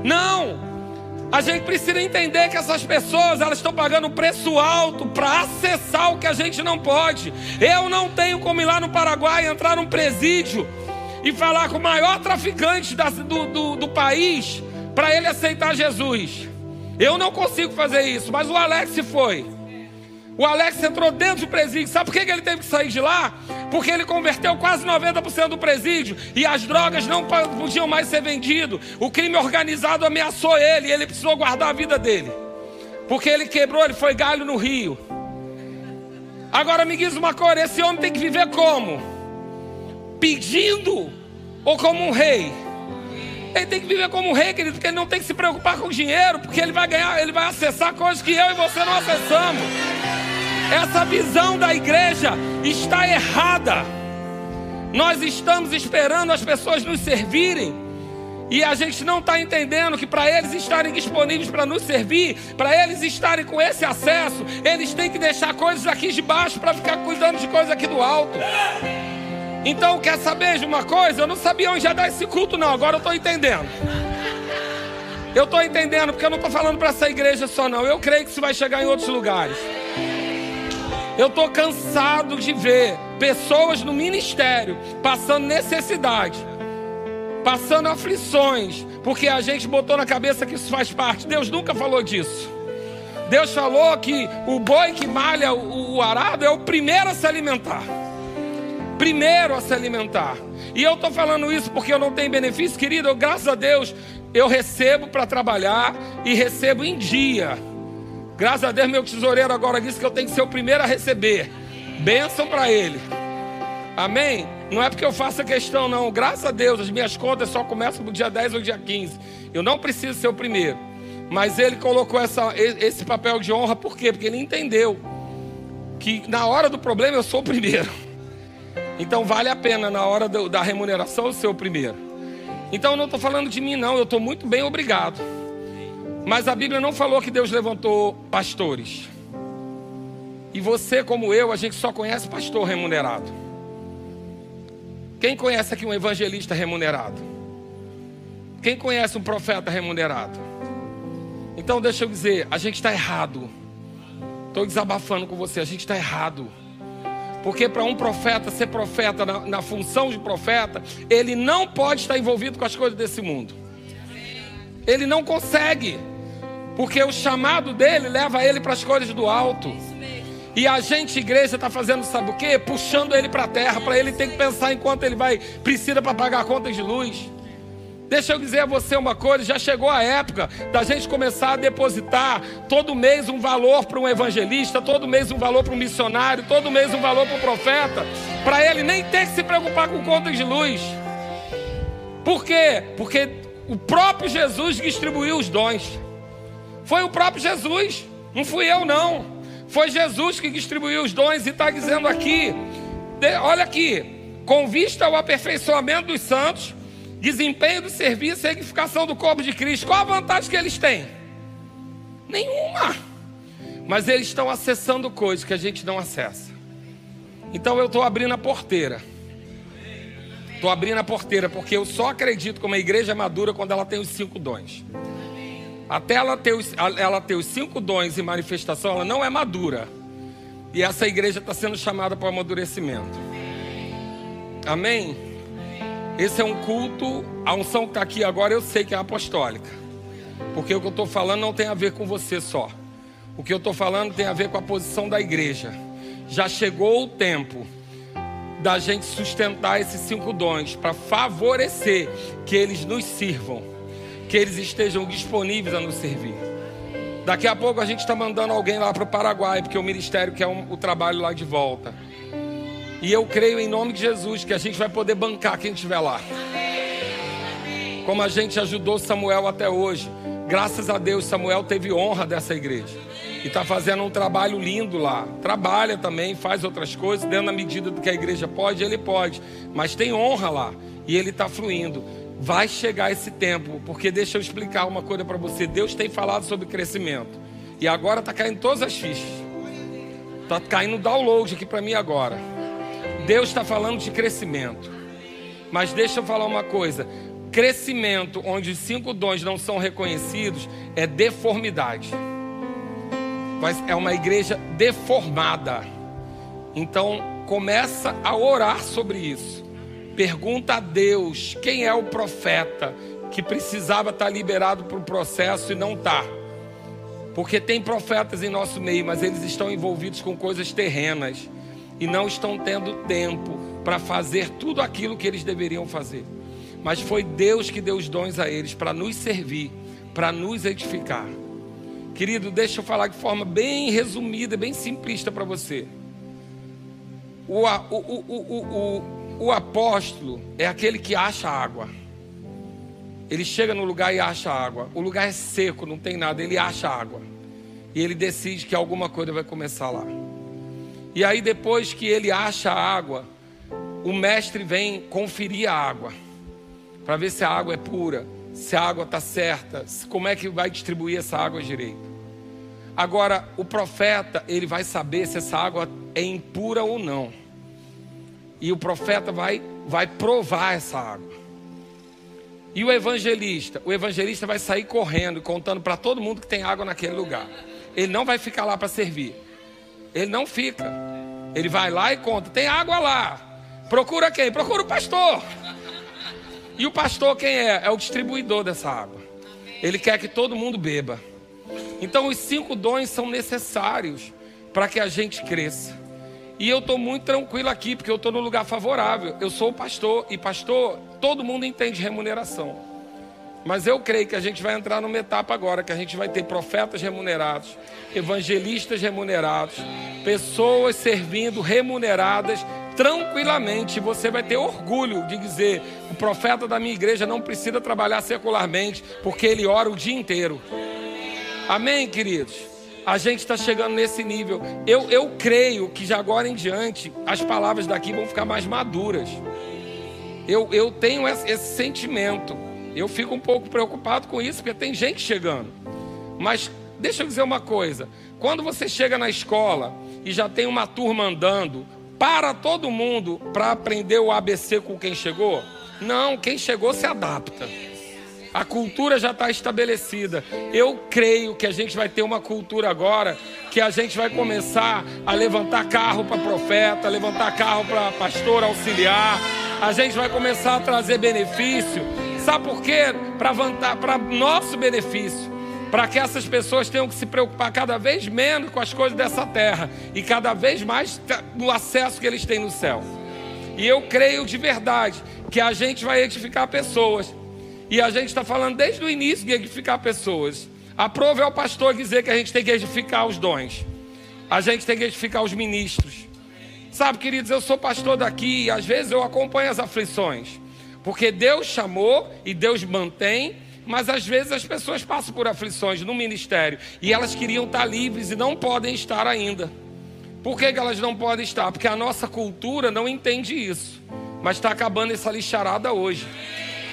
Não. A gente precisa entender que essas pessoas elas estão pagando um preço alto para acessar o que a gente não pode. Eu não tenho como ir lá no Paraguai entrar num presídio e falar com o maior traficante da, do, do, do país para ele aceitar Jesus. Eu não consigo fazer isso, mas o Alex foi. O Alex entrou dentro do presídio. Sabe por que ele teve que sair de lá? Porque ele converteu quase 90% do presídio e as drogas não podiam mais ser vendidas. O crime organizado ameaçou ele e ele precisou guardar a vida dele. Porque ele quebrou, ele foi galho no rio. Agora me diz uma coisa: esse homem tem que viver como? Pedindo ou como um rei? Ele tem que viver como um rei, querido, porque ele não tem que se preocupar com dinheiro, porque ele vai ganhar, ele vai acessar coisas que eu e você não acessamos. Essa visão da igreja está errada. Nós estamos esperando as pessoas nos servirem. E a gente não está entendendo que para eles estarem disponíveis para nos servir, para eles estarem com esse acesso, eles têm que deixar coisas aqui de baixo para ficar cuidando de coisas aqui do alto. Então, quer saber de uma coisa? Eu não sabia onde ia dar esse culto, não. Agora eu estou entendendo. Eu estou entendendo, porque eu não estou falando para essa igreja só, não. Eu creio que isso vai chegar em outros lugares. Eu estou cansado de ver pessoas no ministério passando necessidade, passando aflições, porque a gente botou na cabeça que isso faz parte. Deus nunca falou disso. Deus falou que o boi que malha o, o arado é o primeiro a se alimentar. Primeiro a se alimentar. E eu estou falando isso porque eu não tenho benefício, querido. Eu, graças a Deus, eu recebo para trabalhar e recebo em dia. Graças a Deus, meu tesoureiro agora disse que eu tenho que ser o primeiro a receber. Bênção para ele. Amém? Não é porque eu faço questão, não. Graças a Deus, as minhas contas só começam no dia 10 ou dia 15. Eu não preciso ser o primeiro. Mas ele colocou essa, esse papel de honra, por quê? Porque ele entendeu que na hora do problema eu sou o primeiro. Então vale a pena na hora do, da remuneração ser o primeiro. Então eu não estou falando de mim, não. Eu estou muito bem, obrigado. Mas a Bíblia não falou que Deus levantou pastores. E você, como eu, a gente só conhece pastor remunerado. Quem conhece aqui um evangelista remunerado? Quem conhece um profeta remunerado? Então deixa eu dizer, a gente está errado. Estou desabafando com você, a gente está errado. Porque para um profeta ser profeta na, na, função de profeta, ele não pode estar envolvido com as coisas desse mundo. Ele não consegue. Porque o chamado dele leva ele para as coisas do alto. E a gente, igreja, está fazendo, sabe o quê? Puxando ele para a terra, para ele ter que pensar enquanto ele vai, precisa para pagar contas de luz. Deixa eu dizer a você uma coisa: já chegou a época da gente começar a depositar todo mês um valor para um evangelista, todo mês um valor para um missionário, todo mês um valor para um profeta, para ele nem ter que se preocupar com contas de luz. Por quê? Porque o próprio Jesus distribuiu os dons. Foi o próprio Jesus, não fui eu não. Foi Jesus que distribuiu os dons e está dizendo aqui, olha aqui, com vista ao aperfeiçoamento dos santos desempenho do serviço e edificação do corpo de Cristo. Qual a vantagem que eles têm? Nenhuma. Mas eles estão acessando coisas que a gente não acessa. Então eu estou abrindo a porteira. Estou abrindo a porteira porque eu só acredito que uma igreja é madura quando ela tem os cinco dons. Até ela ter os, ela ter os cinco dons e manifestação, ela não é madura. E essa igreja está sendo chamada para o amadurecimento. Amém? Esse é um culto, a unção que está aqui agora eu sei que é apostólica. Porque o que eu estou falando não tem a ver com você só. O que eu estou falando tem a ver com a posição da igreja. Já chegou o tempo da gente sustentar esses cinco dons para favorecer que eles nos sirvam, que eles estejam disponíveis a nos servir. Daqui a pouco a gente está mandando alguém lá para o Paraguai, porque o ministério quer um, o trabalho lá de volta. E eu creio em nome de Jesus que a gente vai poder bancar quem estiver lá. Como a gente ajudou Samuel até hoje. Graças a Deus, Samuel teve honra dessa igreja. E está fazendo um trabalho lindo lá. Trabalha também, faz outras coisas, dentro da medida do que a igreja pode, ele pode. Mas tem honra lá. E ele está fluindo. Vai chegar esse tempo, porque deixa eu explicar uma coisa para você. Deus tem falado sobre crescimento. E agora está caindo todas as fichas. Está caindo download aqui para mim agora. Deus está falando de crescimento. Mas deixa eu falar uma coisa: crescimento onde os cinco dons não são reconhecidos é deformidade. Mas é uma igreja deformada. Então começa a orar sobre isso. Pergunta a Deus quem é o profeta que precisava estar liberado para o processo e não está. Porque tem profetas em nosso meio, mas eles estão envolvidos com coisas terrenas e não estão tendo tempo para fazer tudo aquilo que eles deveriam fazer. Mas foi Deus que deu os dons a eles para nos servir, para nos edificar. Querido, deixa eu falar de forma bem resumida, bem simplista para você. O, o, o, o, apóstolo é aquele que acha água. Ele chega no lugar e acha água. O lugar é seco, não tem nada, ele acha água. E ele decide que alguma coisa vai começar lá. E aí, depois que ele acha a água, o mestre vem conferir a água, para ver se a água é pura, se a água está certa, como é que vai distribuir essa água direito. Agora, o profeta, ele vai saber se essa água é impura ou não. E o profeta vai, vai provar essa água. E o evangelista? O evangelista vai sair correndo, contando para todo mundo que tem água naquele lugar. Ele não vai ficar lá para servir. Ele não fica. Ele vai lá e conta: tem água lá. Procura quem? Procura o pastor. E o pastor quem é? É o distribuidor dessa água. Ele quer que todo mundo beba. Então os cinco dons são necessários para que a gente cresça. E eu estou muito tranquilo aqui, porque eu estou no lugar favorável. Eu sou o pastor, e pastor, todo mundo entende remuneração. Mas eu creio que a gente vai entrar numa etapa agora que a gente vai ter profetas remunerados, evangelistas remunerados, pessoas servindo remuneradas tranquilamente. Você vai ter orgulho de dizer: o profeta da minha igreja não precisa trabalhar secularmente, porque ele ora o dia inteiro. Amém, queridos? A gente está chegando nesse nível. Eu, eu creio que de agora em diante as palavras daqui vão ficar mais maduras. Eu, eu tenho esse, esse sentimento. Eu fico um pouco preocupado com isso, porque tem gente chegando. Mas deixa eu dizer uma coisa: quando você chega na escola e já tem uma turma andando, para todo mundo para aprender o ABC com quem chegou? Não, quem chegou se adapta. A cultura já está estabelecida. Eu creio que a gente vai ter uma cultura agora que a gente vai começar a levantar carro para profeta, levantar carro para pastor auxiliar. A gente vai começar a trazer benefício. Sabe por quê? Para nosso benefício. Para que essas pessoas tenham que se preocupar cada vez menos com as coisas dessa terra e cada vez mais no acesso que eles têm no céu. E eu creio de verdade que a gente vai edificar pessoas e a gente está falando desde o início de edificar pessoas. Aprova é o pastor dizer que a gente tem que edificar os dons. A gente tem que edificar os ministros. Sabe, queridos, eu sou pastor daqui e às vezes eu acompanho as aflições. Porque Deus chamou e Deus mantém, mas às vezes as pessoas passam por aflições no ministério e elas queriam estar livres e não podem estar ainda. Por que, que elas não podem estar? Porque a nossa cultura não entende isso. Mas está acabando essa lixarada hoje.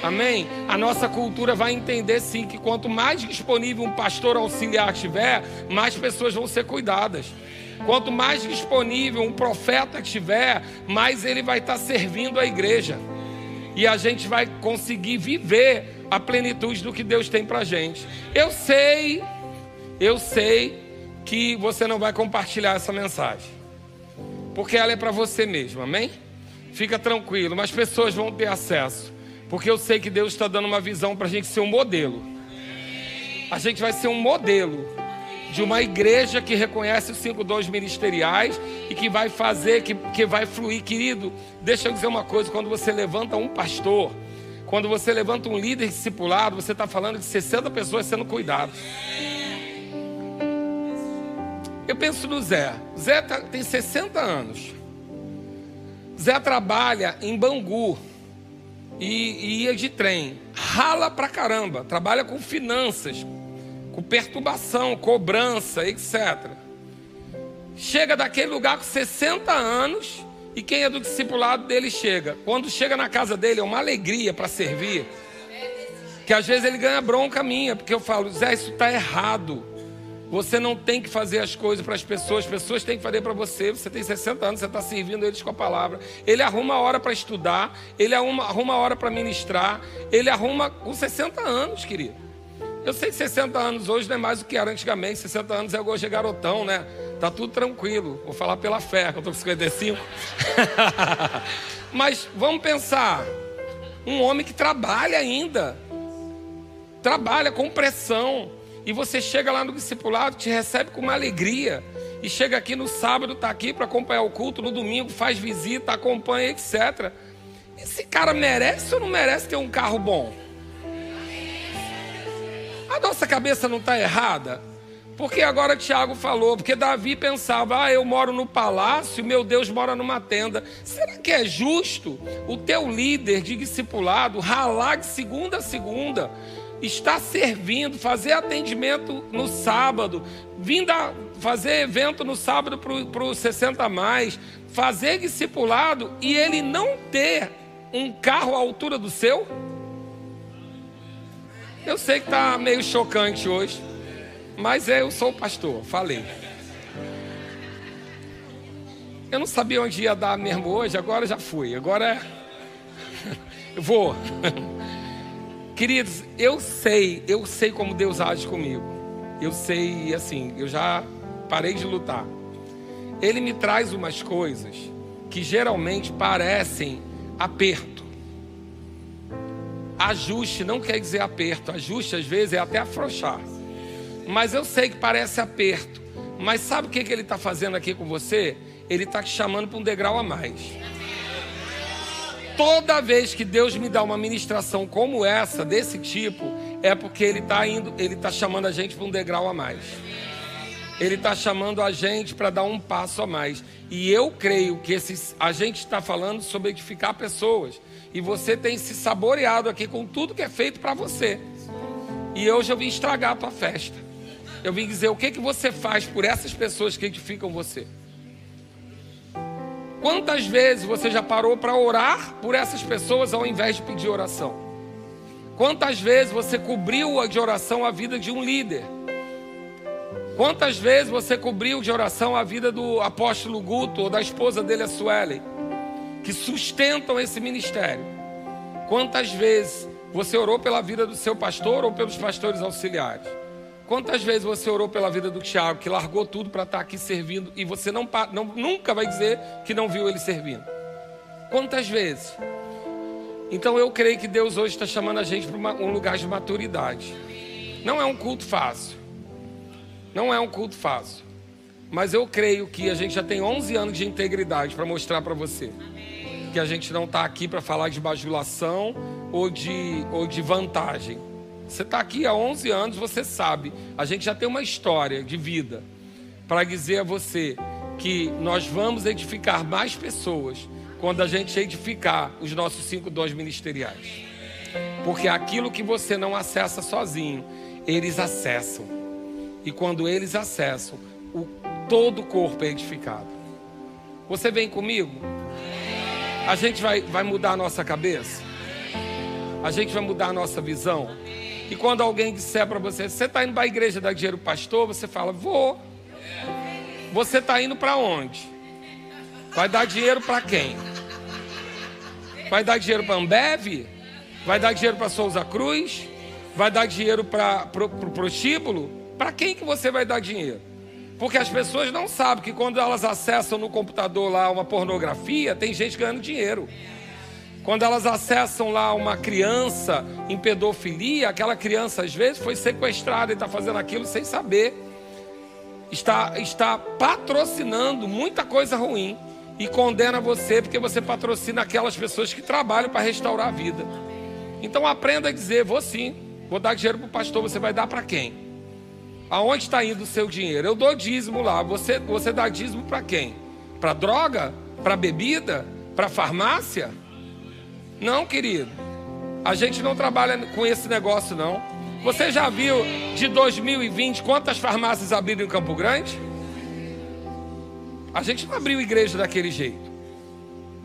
Amém? A nossa cultura vai entender sim que quanto mais disponível um pastor auxiliar tiver, mais pessoas vão ser cuidadas. Quanto mais disponível um profeta estiver, mais ele vai estar servindo a igreja. E a gente vai conseguir viver a plenitude do que Deus tem para gente. Eu sei, eu sei que você não vai compartilhar essa mensagem, porque ela é para você mesmo, amém? Fica tranquilo, mas pessoas vão ter acesso. Porque eu sei que Deus está dando uma visão para a gente ser um modelo. A gente vai ser um modelo de uma igreja que reconhece os cinco dons ministeriais e que vai fazer, que, que vai fluir, querido. Deixa eu dizer uma coisa: quando você levanta um pastor, quando você levanta um líder discipulado, você está falando de 60 pessoas sendo cuidadas. Eu penso no Zé. Zé tá, tem 60 anos. Zé trabalha em Bangu e, e ia de trem. Rala pra caramba, trabalha com finanças, com perturbação, cobrança, etc. Chega daquele lugar com 60 anos e quem é do discipulado dele chega. Quando chega na casa dele é uma alegria para servir. Que às vezes ele ganha bronca minha, porque eu falo, Zé, isso está errado. Você não tem que fazer as coisas para as pessoas, as pessoas têm que fazer para você. Você tem 60 anos, você está servindo eles com a palavra. Ele arruma a hora para estudar, ele arruma, arruma a hora para ministrar, ele arruma com 60 anos, querido. Eu sei que 60 anos hoje não é mais do que era antigamente, 60 anos é hoje é garotão, né? Tá tudo tranquilo. Vou falar pela fé, que eu tô com 55. *laughs* Mas vamos pensar, um homem que trabalha ainda, trabalha com pressão, e você chega lá no discipulado, te recebe com uma alegria. E chega aqui no sábado, está aqui para acompanhar o culto, no domingo faz visita, acompanha, etc. Esse cara merece ou não merece ter um carro bom? A nossa cabeça não está errada? Porque agora Tiago falou, porque Davi pensava, ah, eu moro no palácio, meu Deus mora numa tenda. Será que é justo o teu líder de discipulado ralar de segunda a segunda? estar servindo, fazer atendimento no sábado, vindo a fazer evento no sábado para os 60 mais, fazer discipulado e ele não ter um carro à altura do seu? Eu sei que está meio chocante hoje, mas eu sou pastor, falei. Eu não sabia onde ia dar mesmo hoje, agora já fui. Agora é... *laughs* eu vou. *laughs* Queridos, eu sei, eu sei como Deus age comigo. Eu sei, assim, eu já parei de lutar. Ele me traz umas coisas que geralmente parecem aperto. Ajuste não quer dizer aperto, ajuste às vezes é até afrouxar. Mas eu sei que parece aperto. Mas sabe o que, que ele está fazendo aqui com você? Ele está te chamando para um degrau a mais. Toda vez que Deus me dá uma ministração como essa, desse tipo, é porque Ele está indo, Ele está chamando a gente para um degrau a mais. Ele está chamando a gente para dar um passo a mais. E eu creio que esses, a gente está falando sobre edificar pessoas. E você tem se saboreado aqui com tudo que é feito para você. E hoje eu vim estragar a tua festa. Eu vim dizer o que, que você faz por essas pessoas que edificam você. Quantas vezes você já parou para orar por essas pessoas ao invés de pedir oração? Quantas vezes você cobriu de oração a vida de um líder? Quantas vezes você cobriu de oração a vida do apóstolo Guto ou da esposa dele, a Suelen, que sustentam esse ministério? Quantas vezes Você orou pela vida do seu pastor ou pelos pastores auxiliares? Quantas vezes você orou pela vida do Tiago, que largou tudo para estar tá aqui servindo e você não, não, nunca vai dizer que não viu ele servindo? Quantas vezes? Então eu creio que Deus hoje está chamando a gente para um lugar de maturidade. Não é um culto fácil. Não é um culto fácil. Mas eu creio que a gente já tem 11 anos de integridade para mostrar para você. Que a gente não está aqui para falar de bajulação ou de, ou de vantagem. Você está aqui há 11 anos, você sabe. A gente já tem uma história de vida para dizer a você que nós vamos edificar mais pessoas quando a gente edificar os nossos cinco dons ministeriais. Porque aquilo que você não acessa sozinho, eles acessam. E quando eles acessam, o, todo o corpo é edificado. Você vem comigo? A gente vai, vai mudar a nossa cabeça? A gente vai mudar a nossa visão? E quando alguém disser para você, você está indo para a igreja dar dinheiro pastor, você fala, vou. Você está indo para onde? Vai dar dinheiro para quem? Vai dar dinheiro para Ambev? Vai dar dinheiro para Souza Cruz? Vai dar dinheiro para o prostíbulo? Para quem que você vai dar dinheiro? Porque as pessoas não sabem que quando elas acessam no computador lá uma pornografia, tem gente ganhando dinheiro. Quando elas acessam lá uma criança em pedofilia, aquela criança às vezes foi sequestrada e está fazendo aquilo sem saber. Está, está patrocinando muita coisa ruim e condena você porque você patrocina aquelas pessoas que trabalham para restaurar a vida. Então aprenda a dizer: vou sim, vou dar dinheiro para o pastor. Você vai dar para quem? Aonde está indo o seu dinheiro? Eu dou dízimo lá. Você, você dá dízimo para quem? Para droga? Para bebida? Para farmácia? Não, querido. A gente não trabalha com esse negócio, não. Você já viu de 2020 quantas farmácias abriram em Campo Grande? A gente não abriu igreja daquele jeito.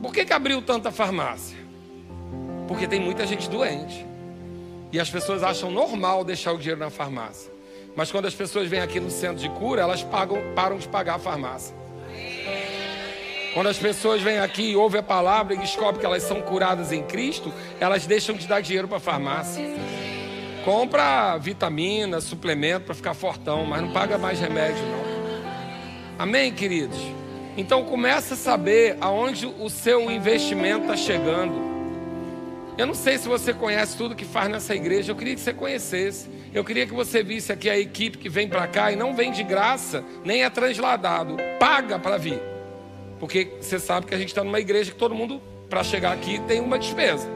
Por que, que abriu tanta farmácia? Porque tem muita gente doente. E as pessoas acham normal deixar o dinheiro na farmácia. Mas quando as pessoas vêm aqui no centro de cura, elas pagam, param de pagar a farmácia. Quando as pessoas vêm aqui e ouvem a palavra e descobrem que elas são curadas em Cristo, elas deixam de dar dinheiro para a farmácia. Compra vitamina, suplemento para ficar fortão, mas não paga mais remédio não. Amém, queridos? Então começa a saber aonde o seu investimento está chegando. Eu não sei se você conhece tudo que faz nessa igreja, eu queria que você conhecesse. Eu queria que você visse aqui a equipe que vem para cá e não vem de graça, nem é transladado, paga para vir. Porque você sabe que a gente está numa igreja que todo mundo, para chegar aqui, tem uma despesa.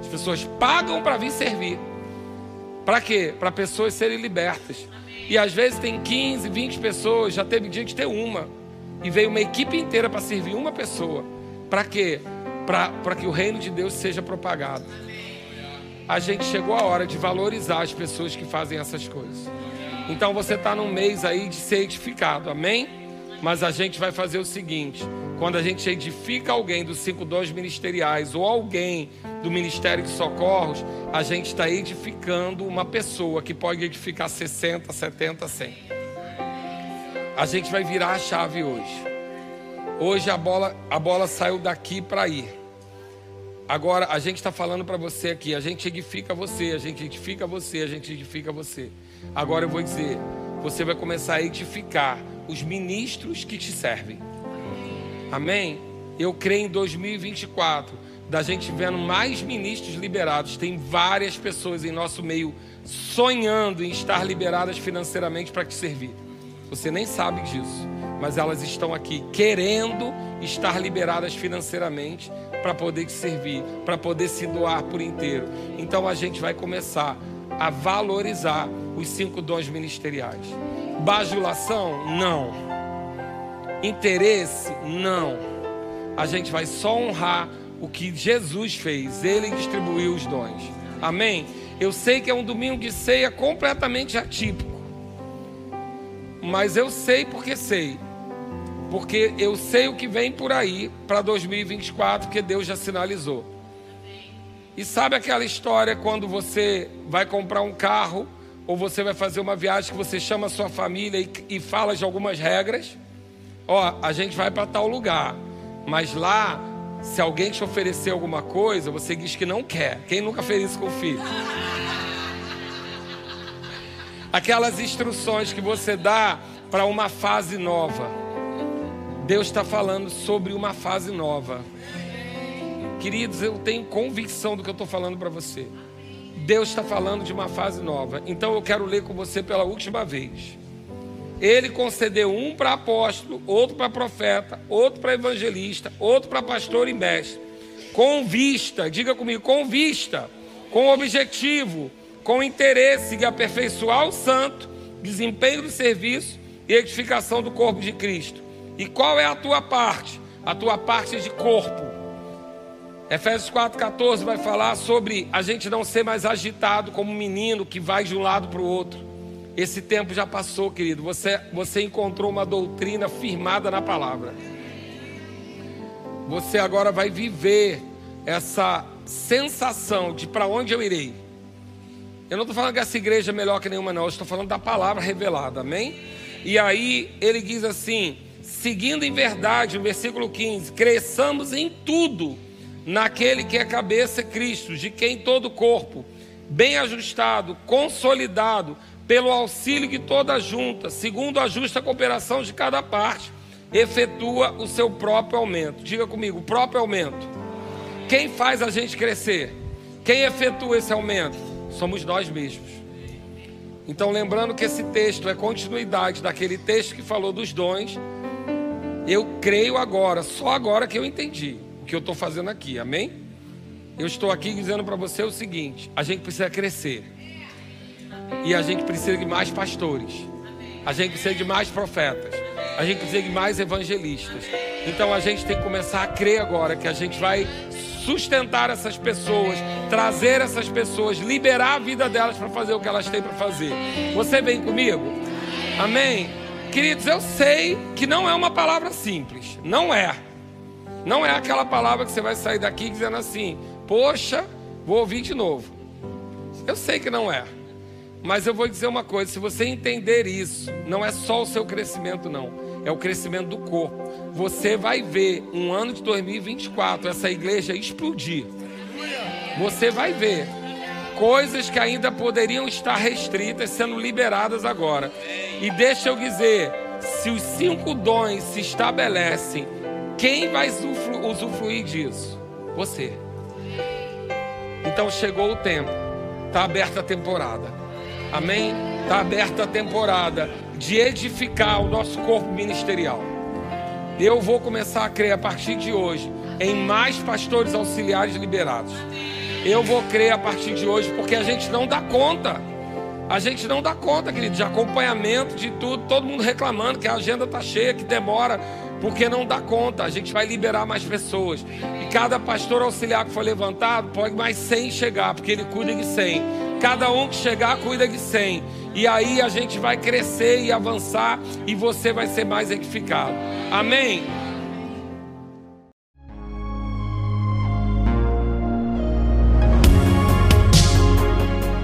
As pessoas pagam para vir servir. Para quê? Para pessoas serem libertas. E às vezes tem 15, 20 pessoas, já teve dia de ter uma. E veio uma equipe inteira para servir uma pessoa. Para quê? Para que o reino de Deus seja propagado. A gente chegou a hora de valorizar as pessoas que fazem essas coisas. Então você está num mês aí de ser edificado, amém? Mas a gente vai fazer o seguinte: quando a gente edifica alguém dos cinco dons ministeriais ou alguém do Ministério de Socorros, a gente está edificando uma pessoa que pode edificar 60, 70, 100. A gente vai virar a chave hoje. Hoje a bola, a bola saiu daqui para ir. Agora a gente está falando para você aqui, a gente edifica você, a gente edifica você, a gente edifica você. Agora eu vou dizer, você vai começar a edificar os ministros que te servem. Amém? Eu creio em 2024 da gente vendo mais ministros liberados. Tem várias pessoas em nosso meio sonhando em estar liberadas financeiramente para te servir. Você nem sabe disso, mas elas estão aqui querendo estar liberadas financeiramente para poder te servir, para poder se doar por inteiro. Então a gente vai começar a valorizar os cinco dons ministeriais. Bajulação? Não. Interesse? Não. A gente vai só honrar o que Jesus fez. Ele distribuiu os dons. Amém? Eu sei que é um domingo de ceia completamente atípico. Mas eu sei porque sei. Porque eu sei o que vem por aí para 2024, que Deus já sinalizou. E sabe aquela história quando você vai comprar um carro ou você vai fazer uma viagem que você chama a sua família e, e fala de algumas regras. Ó, a gente vai para tal lugar, mas lá Se alguém te oferecer alguma coisa, você diz que não quer. Quem nunca fez isso com o filho? Aquelas instruções que você dá para uma fase nova. Deus está falando sobre uma fase nova. Queridos, eu tenho convicção do que eu estou falando para você. Deus está falando de uma fase nova. Então eu quero ler com você pela última vez. Ele concedeu um para apóstolo, outro para profeta, outro para evangelista, outro para pastor e mestre. Com vista, diga comigo, com vista, com objetivo, com interesse de aperfeiçoar o santo, desempenho do serviço e edificação do corpo de Cristo. E qual é a tua parte? A tua parte de corpo. Efésios 4,14 vai falar sobre a gente não ser mais agitado como um menino que vai de um lado para o outro esse tempo já passou, querido. Você, você encontrou uma doutrina firmada na palavra. Você agora vai viver essa sensação de para onde eu irei. Eu não estou falando que essa igreja é melhor que nenhuma, não. Eu estou falando da palavra revelada, amém? E aí ele diz assim: seguindo em verdade, no versículo 15: cresçamos em tudo naquele que é cabeça Cristo, de quem todo o corpo, bem ajustado, consolidado, pelo auxílio de toda junta, segundo a justa cooperação de cada parte, efetua o seu próprio aumento. Diga comigo, o próprio aumento. Quem faz a gente crescer? Quem efetua esse aumento? Somos nós mesmos. Então, lembrando que esse texto é continuidade daquele texto que falou dos dons, eu creio agora, só agora que eu entendi o que eu estou fazendo aqui, amém? Eu estou aqui dizendo para você o seguinte: a gente precisa crescer. E a gente precisa de mais pastores. A gente precisa de mais profetas. A gente precisa de mais evangelistas. Então a gente tem que começar a crer agora que a gente vai sustentar essas pessoas, trazer essas pessoas, liberar a vida delas para fazer o que elas têm para fazer. Você vem comigo? Amém? Queridos, eu sei que não é uma palavra simples. Não é. Não é aquela palavra que você vai sair daqui dizendo assim: Poxa, vou ouvir de novo. Eu sei que não é. Mas eu vou dizer uma coisa: se você entender isso, não é só o seu crescimento, não, é o crescimento do corpo. Você vai ver um ano de 2024 essa igreja explodir. Você vai ver coisas que ainda poderiam estar restritas sendo liberadas agora. E deixa eu dizer: se os cinco dons se estabelecem, quem vai usufruir disso? Você. Então chegou o tempo, está aberta a temporada. Amém? Está aberta a temporada de edificar o nosso corpo ministerial. Eu vou começar a crer a partir de hoje em mais pastores auxiliares liberados. Eu vou crer a partir de hoje porque a gente não dá conta. A gente não dá conta, querido, de acompanhamento, de tudo. Todo mundo reclamando que a agenda está cheia, que demora, porque não dá conta. A gente vai liberar mais pessoas. E cada pastor auxiliar que for levantado, pode mais 100 chegar, porque ele cuida de 100. Cada um que chegar, cuida de 100. E aí a gente vai crescer e avançar e você vai ser mais edificado. Amém?